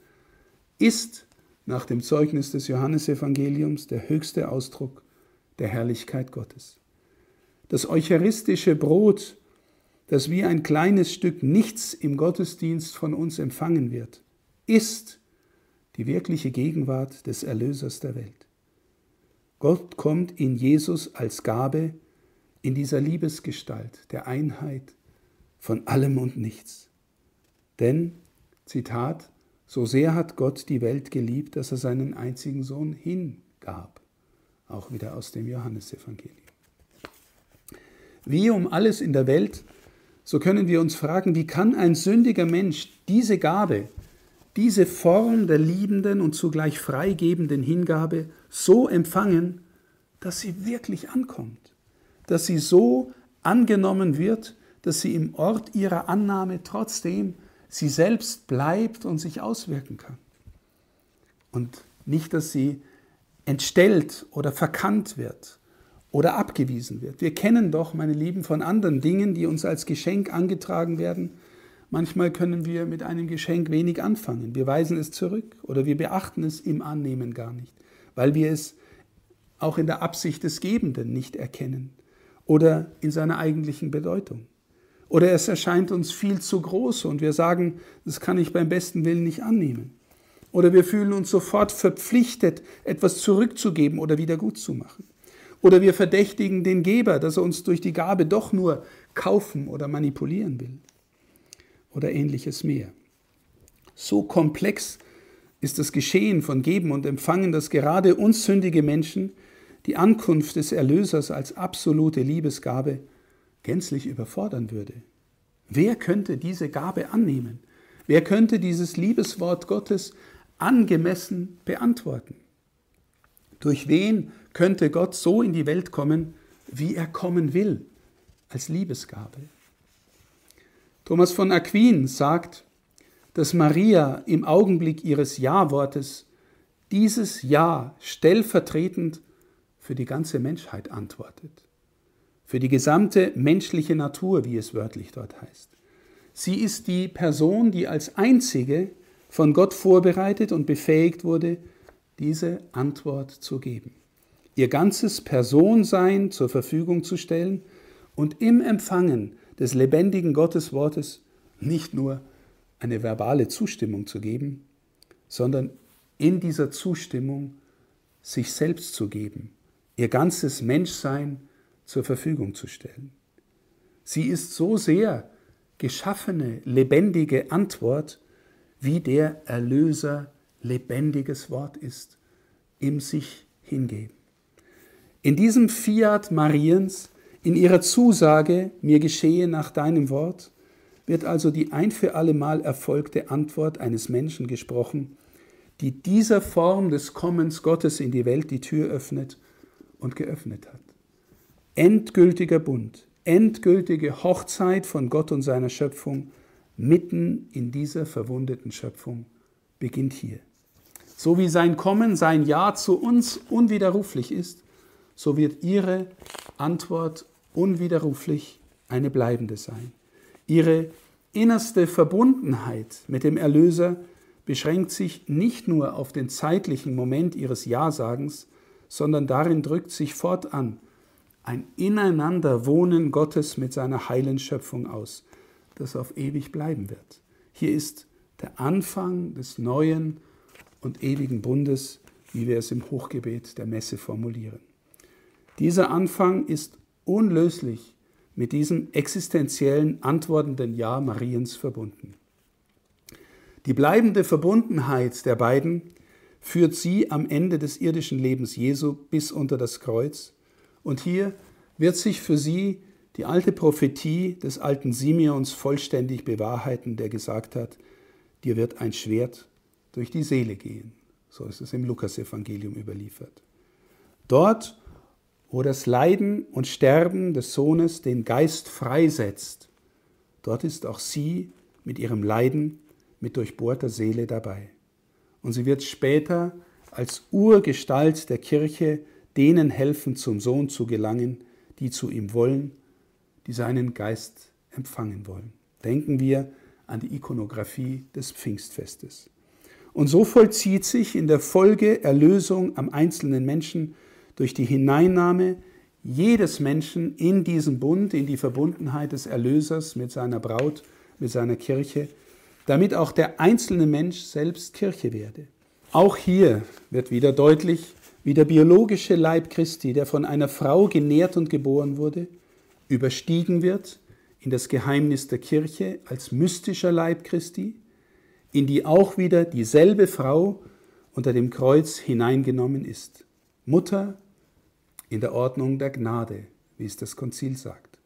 ist nach dem Zeugnis des Johannesevangeliums der höchste Ausdruck der Herrlichkeit Gottes. Das eucharistische Brot das wie ein kleines Stück nichts im Gottesdienst von uns empfangen wird, ist die wirkliche Gegenwart des Erlösers der Welt. Gott kommt in Jesus als Gabe in dieser Liebesgestalt der Einheit von allem und nichts. Denn, Zitat, so sehr hat Gott die Welt geliebt, dass er seinen einzigen Sohn hingab. Auch wieder aus dem Johannesevangelium. Wie um alles in der Welt so können wir uns fragen, wie kann ein sündiger Mensch diese Gabe, diese Form der liebenden und zugleich freigebenden Hingabe so empfangen, dass sie wirklich ankommt, dass sie so angenommen wird, dass sie im Ort ihrer Annahme trotzdem sie selbst bleibt und sich auswirken kann. Und nicht, dass sie entstellt oder verkannt wird oder abgewiesen wird. Wir kennen doch, meine Lieben, von anderen Dingen, die uns als Geschenk angetragen werden. Manchmal können wir mit einem Geschenk wenig anfangen. Wir weisen es zurück oder wir beachten es im Annehmen gar nicht, weil wir es auch in der Absicht des Gebenden nicht erkennen oder in seiner eigentlichen Bedeutung. Oder es erscheint uns viel zu groß und wir sagen, das kann ich beim besten Willen nicht annehmen. Oder wir fühlen uns sofort verpflichtet, etwas zurückzugeben oder wieder gut zu machen. Oder wir verdächtigen den Geber, dass er uns durch die Gabe doch nur kaufen oder manipulieren will. Oder ähnliches mehr. So komplex ist das Geschehen von Geben und Empfangen, dass gerade uns sündige Menschen die Ankunft des Erlösers als absolute Liebesgabe gänzlich überfordern würde. Wer könnte diese Gabe annehmen? Wer könnte dieses Liebeswort Gottes angemessen beantworten? Durch wen könnte Gott so in die Welt kommen, wie er kommen will, als Liebesgabe? Thomas von Aquin sagt, dass Maria im Augenblick ihres Ja-Wortes dieses Ja stellvertretend für die ganze Menschheit antwortet, für die gesamte menschliche Natur, wie es wörtlich dort heißt. Sie ist die Person, die als einzige von Gott vorbereitet und befähigt wurde, diese Antwort zu geben, ihr ganzes Personsein zur Verfügung zu stellen und im Empfangen des lebendigen Gotteswortes nicht nur eine verbale Zustimmung zu geben, sondern in dieser Zustimmung sich selbst zu geben, ihr ganzes Menschsein zur Verfügung zu stellen. Sie ist so sehr geschaffene, lebendige Antwort, wie der Erlöser lebendiges Wort ist, im sich hingeben. In diesem Fiat Mariens, in ihrer Zusage, mir geschehe nach deinem Wort, wird also die ein für allemal erfolgte Antwort eines Menschen gesprochen, die dieser Form des Kommens Gottes in die Welt die Tür öffnet und geöffnet hat. Endgültiger Bund, endgültige Hochzeit von Gott und seiner Schöpfung mitten in dieser verwundeten Schöpfung beginnt hier. So wie sein Kommen, sein Ja zu uns unwiderruflich ist, so wird ihre Antwort unwiderruflich eine bleibende sein. Ihre innerste Verbundenheit mit dem Erlöser beschränkt sich nicht nur auf den zeitlichen Moment ihres Ja-Sagens, sondern darin drückt sich fortan ein Ineinanderwohnen Gottes mit seiner heilen Schöpfung aus, das auf ewig bleiben wird. Hier ist der Anfang des neuen und ewigen Bundes, wie wir es im Hochgebet der Messe formulieren. Dieser Anfang ist unlöslich mit diesem existenziellen, antwortenden Ja Mariens verbunden. Die bleibende Verbundenheit der beiden führt sie am Ende des irdischen Lebens Jesu bis unter das Kreuz. Und hier wird sich für sie die alte Prophetie des alten Simeons vollständig bewahrheiten, der gesagt hat, dir wird ein Schwert durch die Seele gehen. So ist es im Lukasevangelium überliefert. Dort, wo das Leiden und Sterben des Sohnes den Geist freisetzt, dort ist auch sie mit ihrem Leiden, mit durchbohrter Seele dabei. Und sie wird später als Urgestalt der Kirche denen helfen, zum Sohn zu gelangen, die zu ihm wollen, die seinen Geist empfangen wollen. Denken wir an die Ikonografie des Pfingstfestes. Und so vollzieht sich in der Folge Erlösung am einzelnen Menschen durch die Hineinnahme jedes Menschen in diesen Bund, in die Verbundenheit des Erlösers mit seiner Braut, mit seiner Kirche, damit auch der einzelne Mensch selbst Kirche werde. Auch hier wird wieder deutlich, wie der biologische Leib Christi, der von einer Frau genährt und geboren wurde, überstiegen wird in das Geheimnis der Kirche als mystischer Leib Christi, in die auch wieder dieselbe Frau unter dem Kreuz hineingenommen ist. Mutter in der Ordnung der Gnade, wie es das Konzil sagt.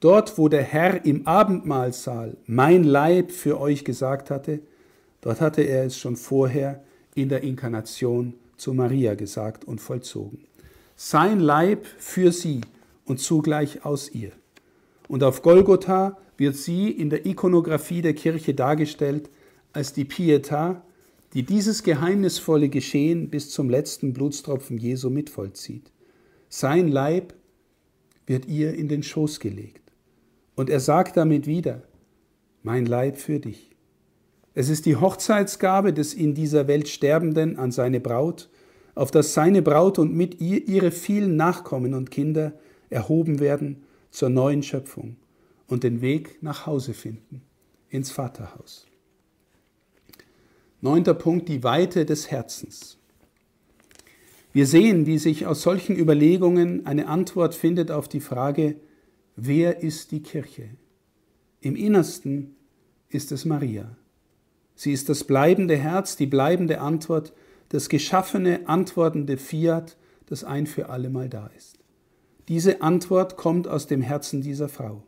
Dort, wo der Herr im Abendmahlsaal mein Leib für euch gesagt hatte, dort hatte er es schon vorher in der Inkarnation zu Maria gesagt und vollzogen. Sein Leib für sie und zugleich aus ihr. Und auf Golgotha wird sie in der Ikonographie der Kirche dargestellt als die Pietà, die dieses geheimnisvolle Geschehen bis zum letzten Blutstropfen Jesu mitvollzieht. Sein Leib wird ihr in den Schoß gelegt. Und er sagt damit wieder, mein Leib für dich. Es ist die Hochzeitsgabe des in dieser Welt Sterbenden an seine Braut, auf dass seine Braut und mit ihr ihre vielen Nachkommen und Kinder erhoben werden zur neuen Schöpfung und den Weg nach Hause finden, ins Vaterhaus. Neunter Punkt, die Weite des Herzens. Wir sehen, wie sich aus solchen Überlegungen eine Antwort findet auf die Frage, wer ist die Kirche? Im Innersten ist es Maria. Sie ist das bleibende Herz, die bleibende Antwort, das geschaffene, antwortende Fiat, das ein für allemal da ist. Diese Antwort kommt aus dem Herzen dieser Frau.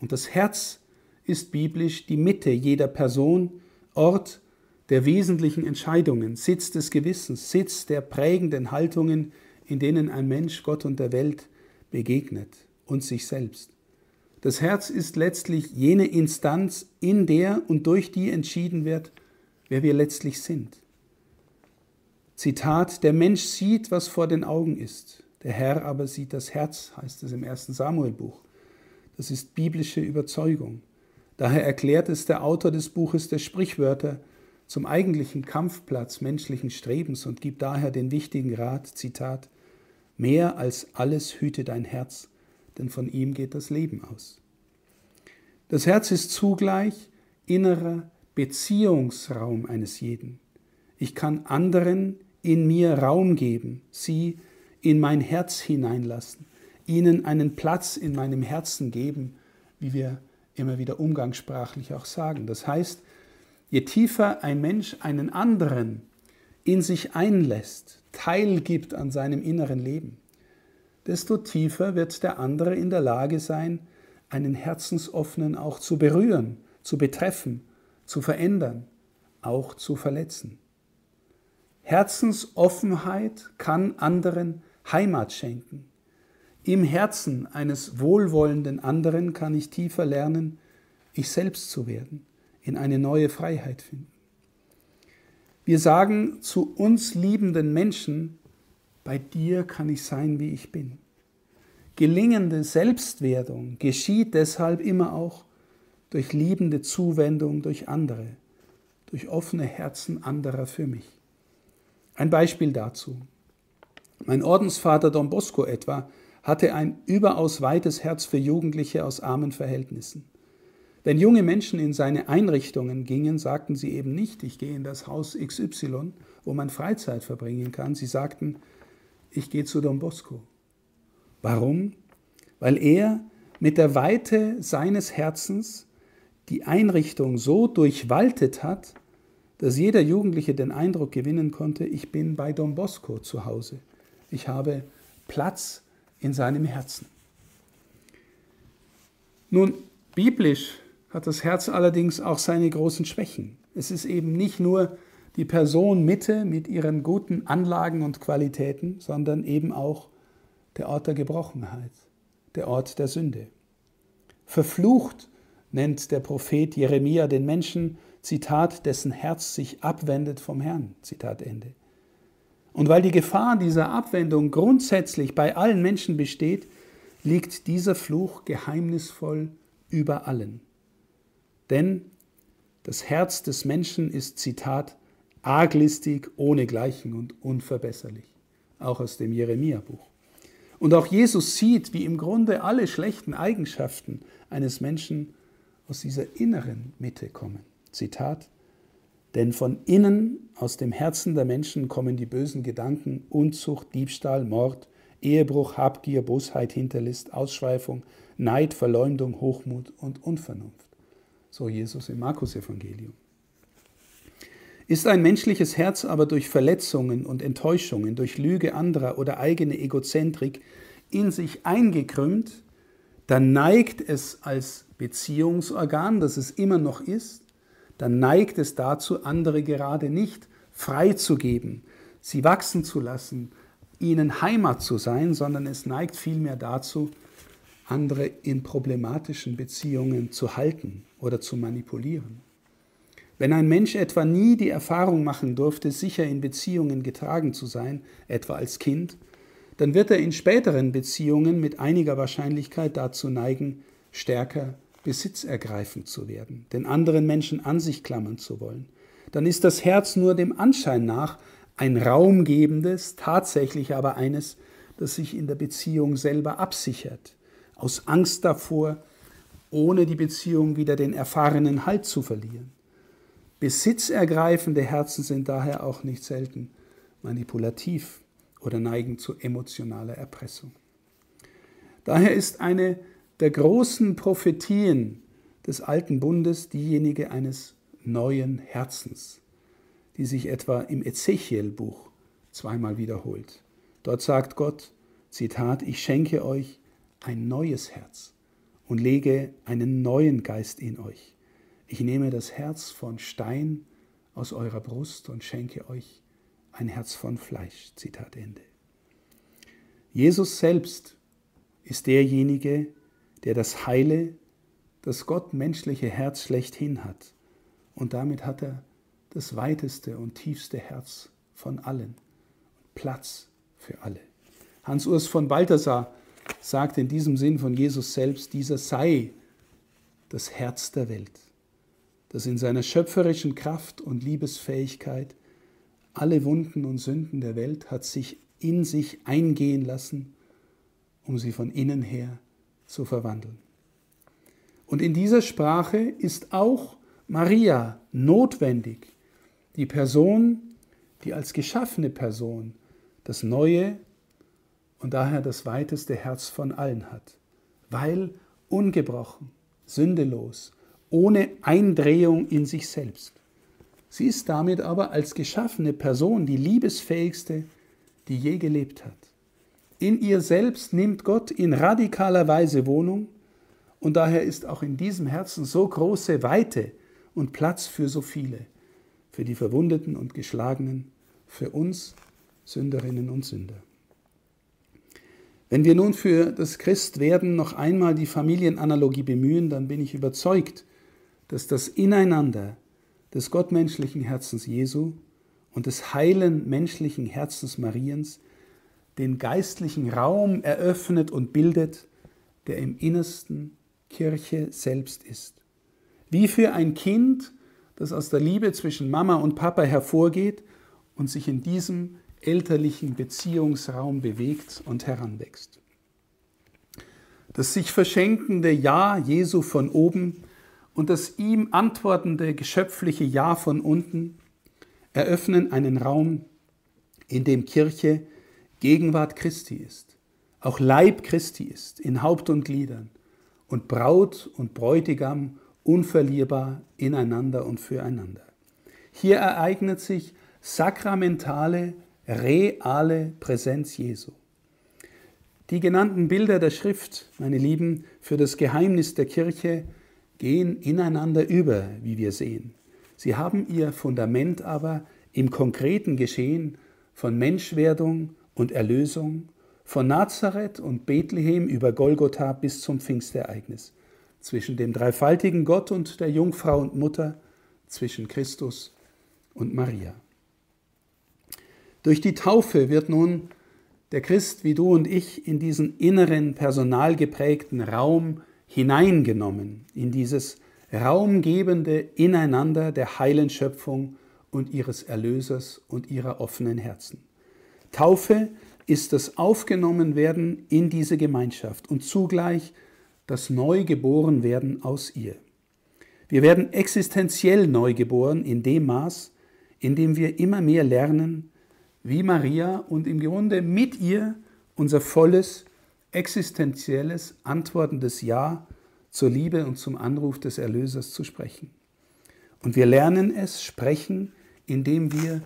Und das Herz ist biblisch die Mitte jeder Person, Ort der wesentlichen Entscheidungen, Sitz des Gewissens, Sitz der prägenden Haltungen, in denen ein Mensch Gott und der Welt begegnet und sich selbst. Das Herz ist letztlich jene Instanz, in der und durch die entschieden wird, wer wir letztlich sind. Zitat, der Mensch sieht, was vor den Augen ist. Der Herr aber sieht das Herz, heißt es im ersten Samuelbuch. Das ist biblische Überzeugung. Daher erklärt es der Autor des Buches der Sprichwörter zum eigentlichen Kampfplatz menschlichen Strebens und gibt daher den wichtigen Rat, Zitat, mehr als alles hüte dein Herz, denn von ihm geht das Leben aus. Das Herz ist zugleich innerer Beziehungsraum eines jeden. Ich kann anderen in mir Raum geben, sie in mein Herz hineinlassen, ihnen einen Platz in meinem Herzen geben, wie wir immer wieder umgangssprachlich auch sagen. Das heißt, je tiefer ein Mensch einen anderen in sich einlässt, teilgibt an seinem inneren Leben, desto tiefer wird der andere in der Lage sein, einen Herzensoffenen auch zu berühren, zu betreffen, zu verändern, auch zu verletzen. Herzensoffenheit kann anderen Heimat schenken. Im Herzen eines wohlwollenden anderen kann ich tiefer lernen, ich selbst zu werden, in eine neue Freiheit finden. Wir sagen zu uns liebenden Menschen, bei dir kann ich sein, wie ich bin. Gelingende Selbstwerdung geschieht deshalb immer auch durch liebende Zuwendung durch andere, durch offene Herzen anderer für mich. Ein Beispiel dazu. Mein Ordensvater Don Bosco etwa hatte ein überaus weites Herz für Jugendliche aus armen Verhältnissen. Wenn junge Menschen in seine Einrichtungen gingen, sagten sie eben nicht, ich gehe in das Haus XY, wo man Freizeit verbringen kann. Sie sagten, ich gehe zu Don Bosco. Warum? Weil er mit der Weite seines Herzens die Einrichtung so durchwaltet hat, dass jeder Jugendliche den Eindruck gewinnen konnte, ich bin bei Don Bosco zu Hause. Ich habe Platz in seinem Herzen. Nun, biblisch hat das Herz allerdings auch seine großen Schwächen. Es ist eben nicht nur die Person Mitte mit ihren guten Anlagen und Qualitäten, sondern eben auch der Ort der Gebrochenheit, der Ort der Sünde. Verflucht nennt der Prophet Jeremia den Menschen, Zitat, dessen Herz sich abwendet vom Herrn, Zitat Ende. Und weil die Gefahr dieser Abwendung grundsätzlich bei allen Menschen besteht, liegt dieser Fluch geheimnisvoll über allen. Denn das Herz des Menschen ist, Zitat, arglistig, ohnegleichen und unverbesserlich. Auch aus dem Jeremia-Buch. Und auch Jesus sieht, wie im Grunde alle schlechten Eigenschaften eines Menschen aus dieser inneren Mitte kommen. Zitat, denn von innen, aus dem Herzen der Menschen kommen die bösen Gedanken, Unzucht, Diebstahl, Mord, Ehebruch, Habgier, Bosheit, Hinterlist, Ausschweifung, Neid, Verleumdung, Hochmut und Unvernunft. So Jesus im Markus-Evangelium. Ist ein menschliches Herz aber durch Verletzungen und Enttäuschungen, durch Lüge anderer oder eigene Egozentrik in sich eingekrümmt, dann neigt es als Beziehungsorgan, das es immer noch ist, dann neigt es dazu, andere gerade nicht freizugeben, sie wachsen zu lassen, ihnen Heimat zu sein, sondern es neigt vielmehr dazu, andere in problematischen Beziehungen zu halten oder zu manipulieren. Wenn ein Mensch etwa nie die Erfahrung machen durfte, sicher in Beziehungen getragen zu sein, etwa als Kind, dann wird er in späteren Beziehungen mit einiger Wahrscheinlichkeit dazu neigen, stärker besitzergreifend zu werden, den anderen Menschen an sich klammern zu wollen. Dann ist das Herz nur dem Anschein nach ein raumgebendes, tatsächlich aber eines, das sich in der Beziehung selber absichert, aus Angst davor, ohne die Beziehung wieder den erfahrenen Halt zu verlieren. Besitzergreifende Herzen sind daher auch nicht selten manipulativ oder neigen zu emotionaler Erpressung. Daher ist eine der großen Prophetien des alten Bundes diejenige eines neuen Herzens, die sich etwa im Ezechiel-Buch zweimal wiederholt. Dort sagt Gott, Zitat, ich schenke euch ein neues Herz und lege einen neuen Geist in euch. Ich nehme das Herz von Stein aus eurer Brust und schenke euch ein Herz von Fleisch. Zitat Ende. Jesus selbst ist derjenige, der das heile, das gottmenschliche Herz schlechthin hat. Und damit hat er das weiteste und tiefste Herz von allen. Platz für alle. Hans Urs von Balthasar sagt in diesem Sinn von Jesus selbst, dieser sei das Herz der Welt das in seiner schöpferischen Kraft und Liebesfähigkeit alle Wunden und Sünden der Welt hat sich in sich eingehen lassen, um sie von innen her zu verwandeln. Und in dieser Sprache ist auch Maria notwendig, die Person, die als geschaffene Person das Neue und daher das weiteste Herz von allen hat, weil ungebrochen, sündelos, ohne Eindrehung in sich selbst. Sie ist damit aber als geschaffene Person die liebesfähigste, die je gelebt hat. In ihr selbst nimmt Gott in radikaler Weise Wohnung und daher ist auch in diesem Herzen so große Weite und Platz für so viele, für die Verwundeten und Geschlagenen, für uns Sünderinnen und Sünder. Wenn wir nun für das Christwerden noch einmal die Familienanalogie bemühen, dann bin ich überzeugt, dass das Ineinander des gottmenschlichen Herzens Jesu und des heilen menschlichen Herzens Mariens den geistlichen Raum eröffnet und bildet, der im Innersten Kirche selbst ist. Wie für ein Kind, das aus der Liebe zwischen Mama und Papa hervorgeht und sich in diesem elterlichen Beziehungsraum bewegt und heranwächst. Das sich verschenkende Ja Jesu von oben und das ihm antwortende geschöpfliche Ja von unten eröffnen einen Raum, in dem Kirche Gegenwart Christi ist, auch Leib Christi ist, in Haupt und Gliedern und Braut und Bräutigam unverlierbar ineinander und füreinander. Hier ereignet sich sakramentale reale Präsenz Jesu. Die genannten Bilder der Schrift, meine Lieben, für das Geheimnis der Kirche gehen ineinander über, wie wir sehen. Sie haben ihr Fundament aber im konkreten Geschehen von Menschwerdung und Erlösung, von Nazareth und Bethlehem über Golgotha bis zum Pfingstereignis, zwischen dem dreifaltigen Gott und der Jungfrau und Mutter, zwischen Christus und Maria. Durch die Taufe wird nun der Christ wie du und ich in diesen inneren, personalgeprägten Raum hineingenommen, in dieses raumgebende Ineinander der heilen Schöpfung und ihres Erlösers und ihrer offenen Herzen. Taufe ist das Aufgenommenwerden in diese Gemeinschaft und zugleich das Neugeborenwerden aus ihr. Wir werden existenziell neugeboren in dem Maß, in dem wir immer mehr lernen, wie Maria und im Grunde mit ihr unser volles, existenzielles, antwortendes Ja zur Liebe und zum Anruf des Erlösers zu sprechen. Und wir lernen es sprechen, indem wir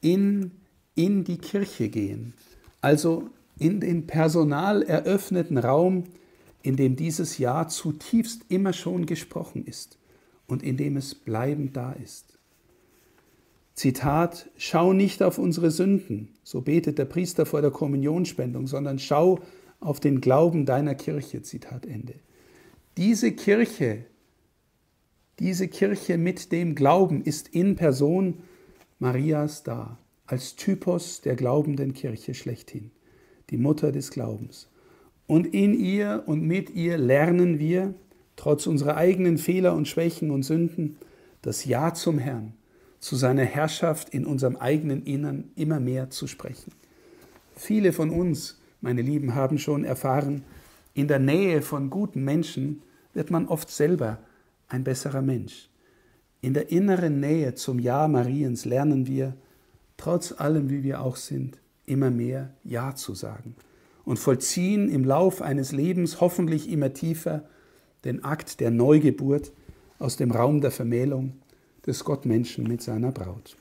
in, in die Kirche gehen, also in den personal eröffneten Raum, in dem dieses Ja zutiefst immer schon gesprochen ist und in dem es bleibend da ist. Zitat, schau nicht auf unsere Sünden, so betet der Priester vor der Kommunionspendung, sondern schau auf den Glauben deiner Kirche. Zitat Ende. Diese Kirche, diese Kirche mit dem Glauben ist in Person Marias da, als Typos der glaubenden Kirche schlechthin, die Mutter des Glaubens. Und in ihr und mit ihr lernen wir, trotz unserer eigenen Fehler und Schwächen und Sünden, das Ja zum Herrn zu seiner Herrschaft in unserem eigenen Innern immer mehr zu sprechen. Viele von uns, meine Lieben, haben schon erfahren, in der Nähe von guten Menschen wird man oft selber ein besserer Mensch. In der inneren Nähe zum Ja Mariens lernen wir, trotz allem, wie wir auch sind, immer mehr Ja zu sagen und vollziehen im Lauf eines Lebens hoffentlich immer tiefer den Akt der Neugeburt aus dem Raum der Vermählung des Gottmenschen mit seiner Braut.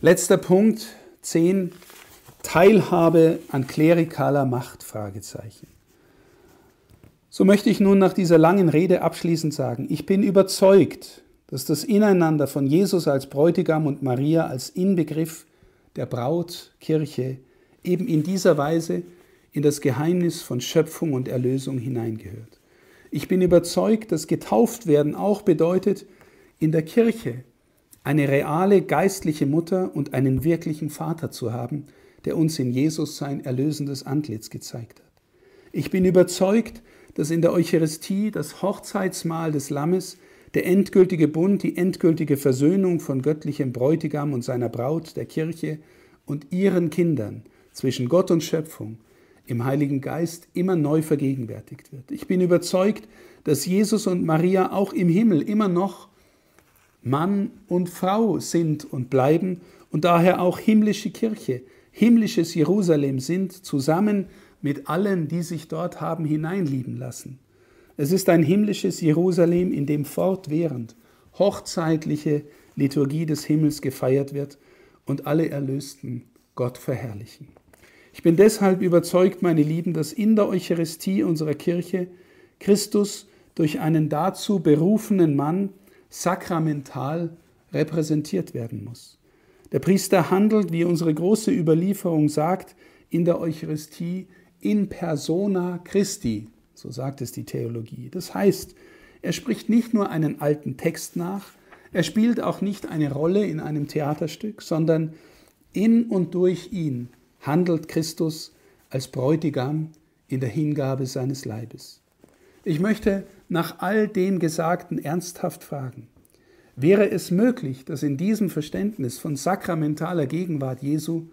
Letzter Punkt 10. Teilhabe an klerikaler Macht? So möchte ich nun nach dieser langen Rede abschließend sagen, ich bin überzeugt, dass das Ineinander von Jesus als Bräutigam und Maria als Inbegriff der Braut Kirche eben in dieser Weise in das Geheimnis von Schöpfung und Erlösung hineingehört. Ich bin überzeugt, dass getauft werden auch bedeutet, in der Kirche eine reale geistliche Mutter und einen wirklichen Vater zu haben, der uns in Jesus sein erlösendes Antlitz gezeigt hat. Ich bin überzeugt, dass in der Eucharistie das Hochzeitsmahl des Lammes, der endgültige Bund, die endgültige Versöhnung von göttlichem Bräutigam und seiner Braut, der Kirche und ihren Kindern zwischen Gott und Schöpfung im Heiligen Geist immer neu vergegenwärtigt wird. Ich bin überzeugt, dass Jesus und Maria auch im Himmel immer noch Mann und Frau sind und bleiben und daher auch himmlische Kirche, himmlisches Jerusalem sind, zusammen mit allen, die sich dort haben hineinlieben lassen. Es ist ein himmlisches Jerusalem, in dem fortwährend hochzeitliche Liturgie des Himmels gefeiert wird und alle Erlösten Gott verherrlichen. Ich bin deshalb überzeugt, meine Lieben, dass in der Eucharistie unserer Kirche Christus durch einen dazu berufenen Mann sakramental repräsentiert werden muss. Der Priester handelt, wie unsere große Überlieferung sagt, in der Eucharistie in persona Christi, so sagt es die Theologie. Das heißt, er spricht nicht nur einen alten Text nach, er spielt auch nicht eine Rolle in einem Theaterstück, sondern in und durch ihn handelt Christus als Bräutigam in der Hingabe seines Leibes. Ich möchte nach all dem Gesagten ernsthaft fragen, wäre es möglich, dass in diesem Verständnis von sakramentaler Gegenwart Jesu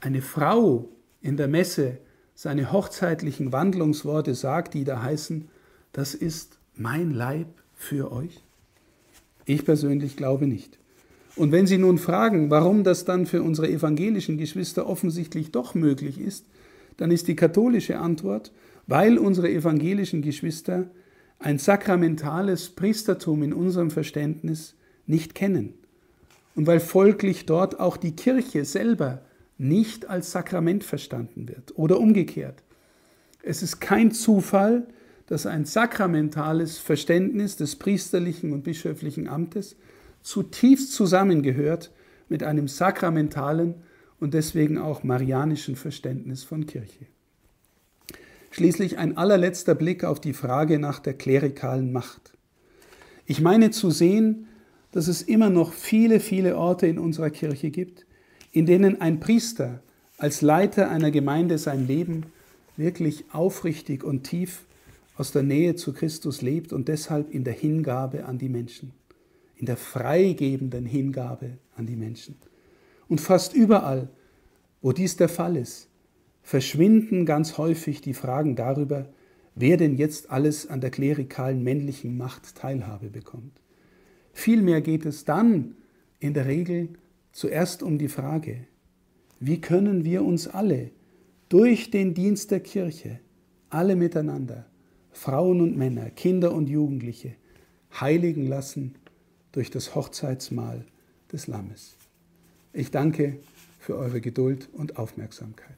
eine Frau in der Messe seine hochzeitlichen Wandlungsworte sagt, die da heißen, das ist mein Leib für euch? Ich persönlich glaube nicht. Und wenn Sie nun fragen, warum das dann für unsere evangelischen Geschwister offensichtlich doch möglich ist, dann ist die katholische Antwort, weil unsere evangelischen Geschwister ein sakramentales Priestertum in unserem Verständnis nicht kennen und weil folglich dort auch die Kirche selber nicht als Sakrament verstanden wird oder umgekehrt. Es ist kein Zufall, dass ein sakramentales Verständnis des priesterlichen und bischöflichen Amtes zutiefst zusammengehört mit einem sakramentalen und deswegen auch marianischen Verständnis von Kirche. Schließlich ein allerletzter Blick auf die Frage nach der klerikalen Macht. Ich meine zu sehen, dass es immer noch viele, viele Orte in unserer Kirche gibt, in denen ein Priester als Leiter einer Gemeinde sein Leben wirklich aufrichtig und tief aus der Nähe zu Christus lebt und deshalb in der Hingabe an die Menschen in der freigebenden Hingabe an die Menschen. Und fast überall, wo dies der Fall ist, verschwinden ganz häufig die Fragen darüber, wer denn jetzt alles an der klerikalen männlichen Macht Teilhabe bekommt. Vielmehr geht es dann in der Regel zuerst um die Frage, wie können wir uns alle durch den Dienst der Kirche, alle miteinander, Frauen und Männer, Kinder und Jugendliche, heiligen lassen durch das Hochzeitsmahl des Lammes. Ich danke für eure Geduld und Aufmerksamkeit.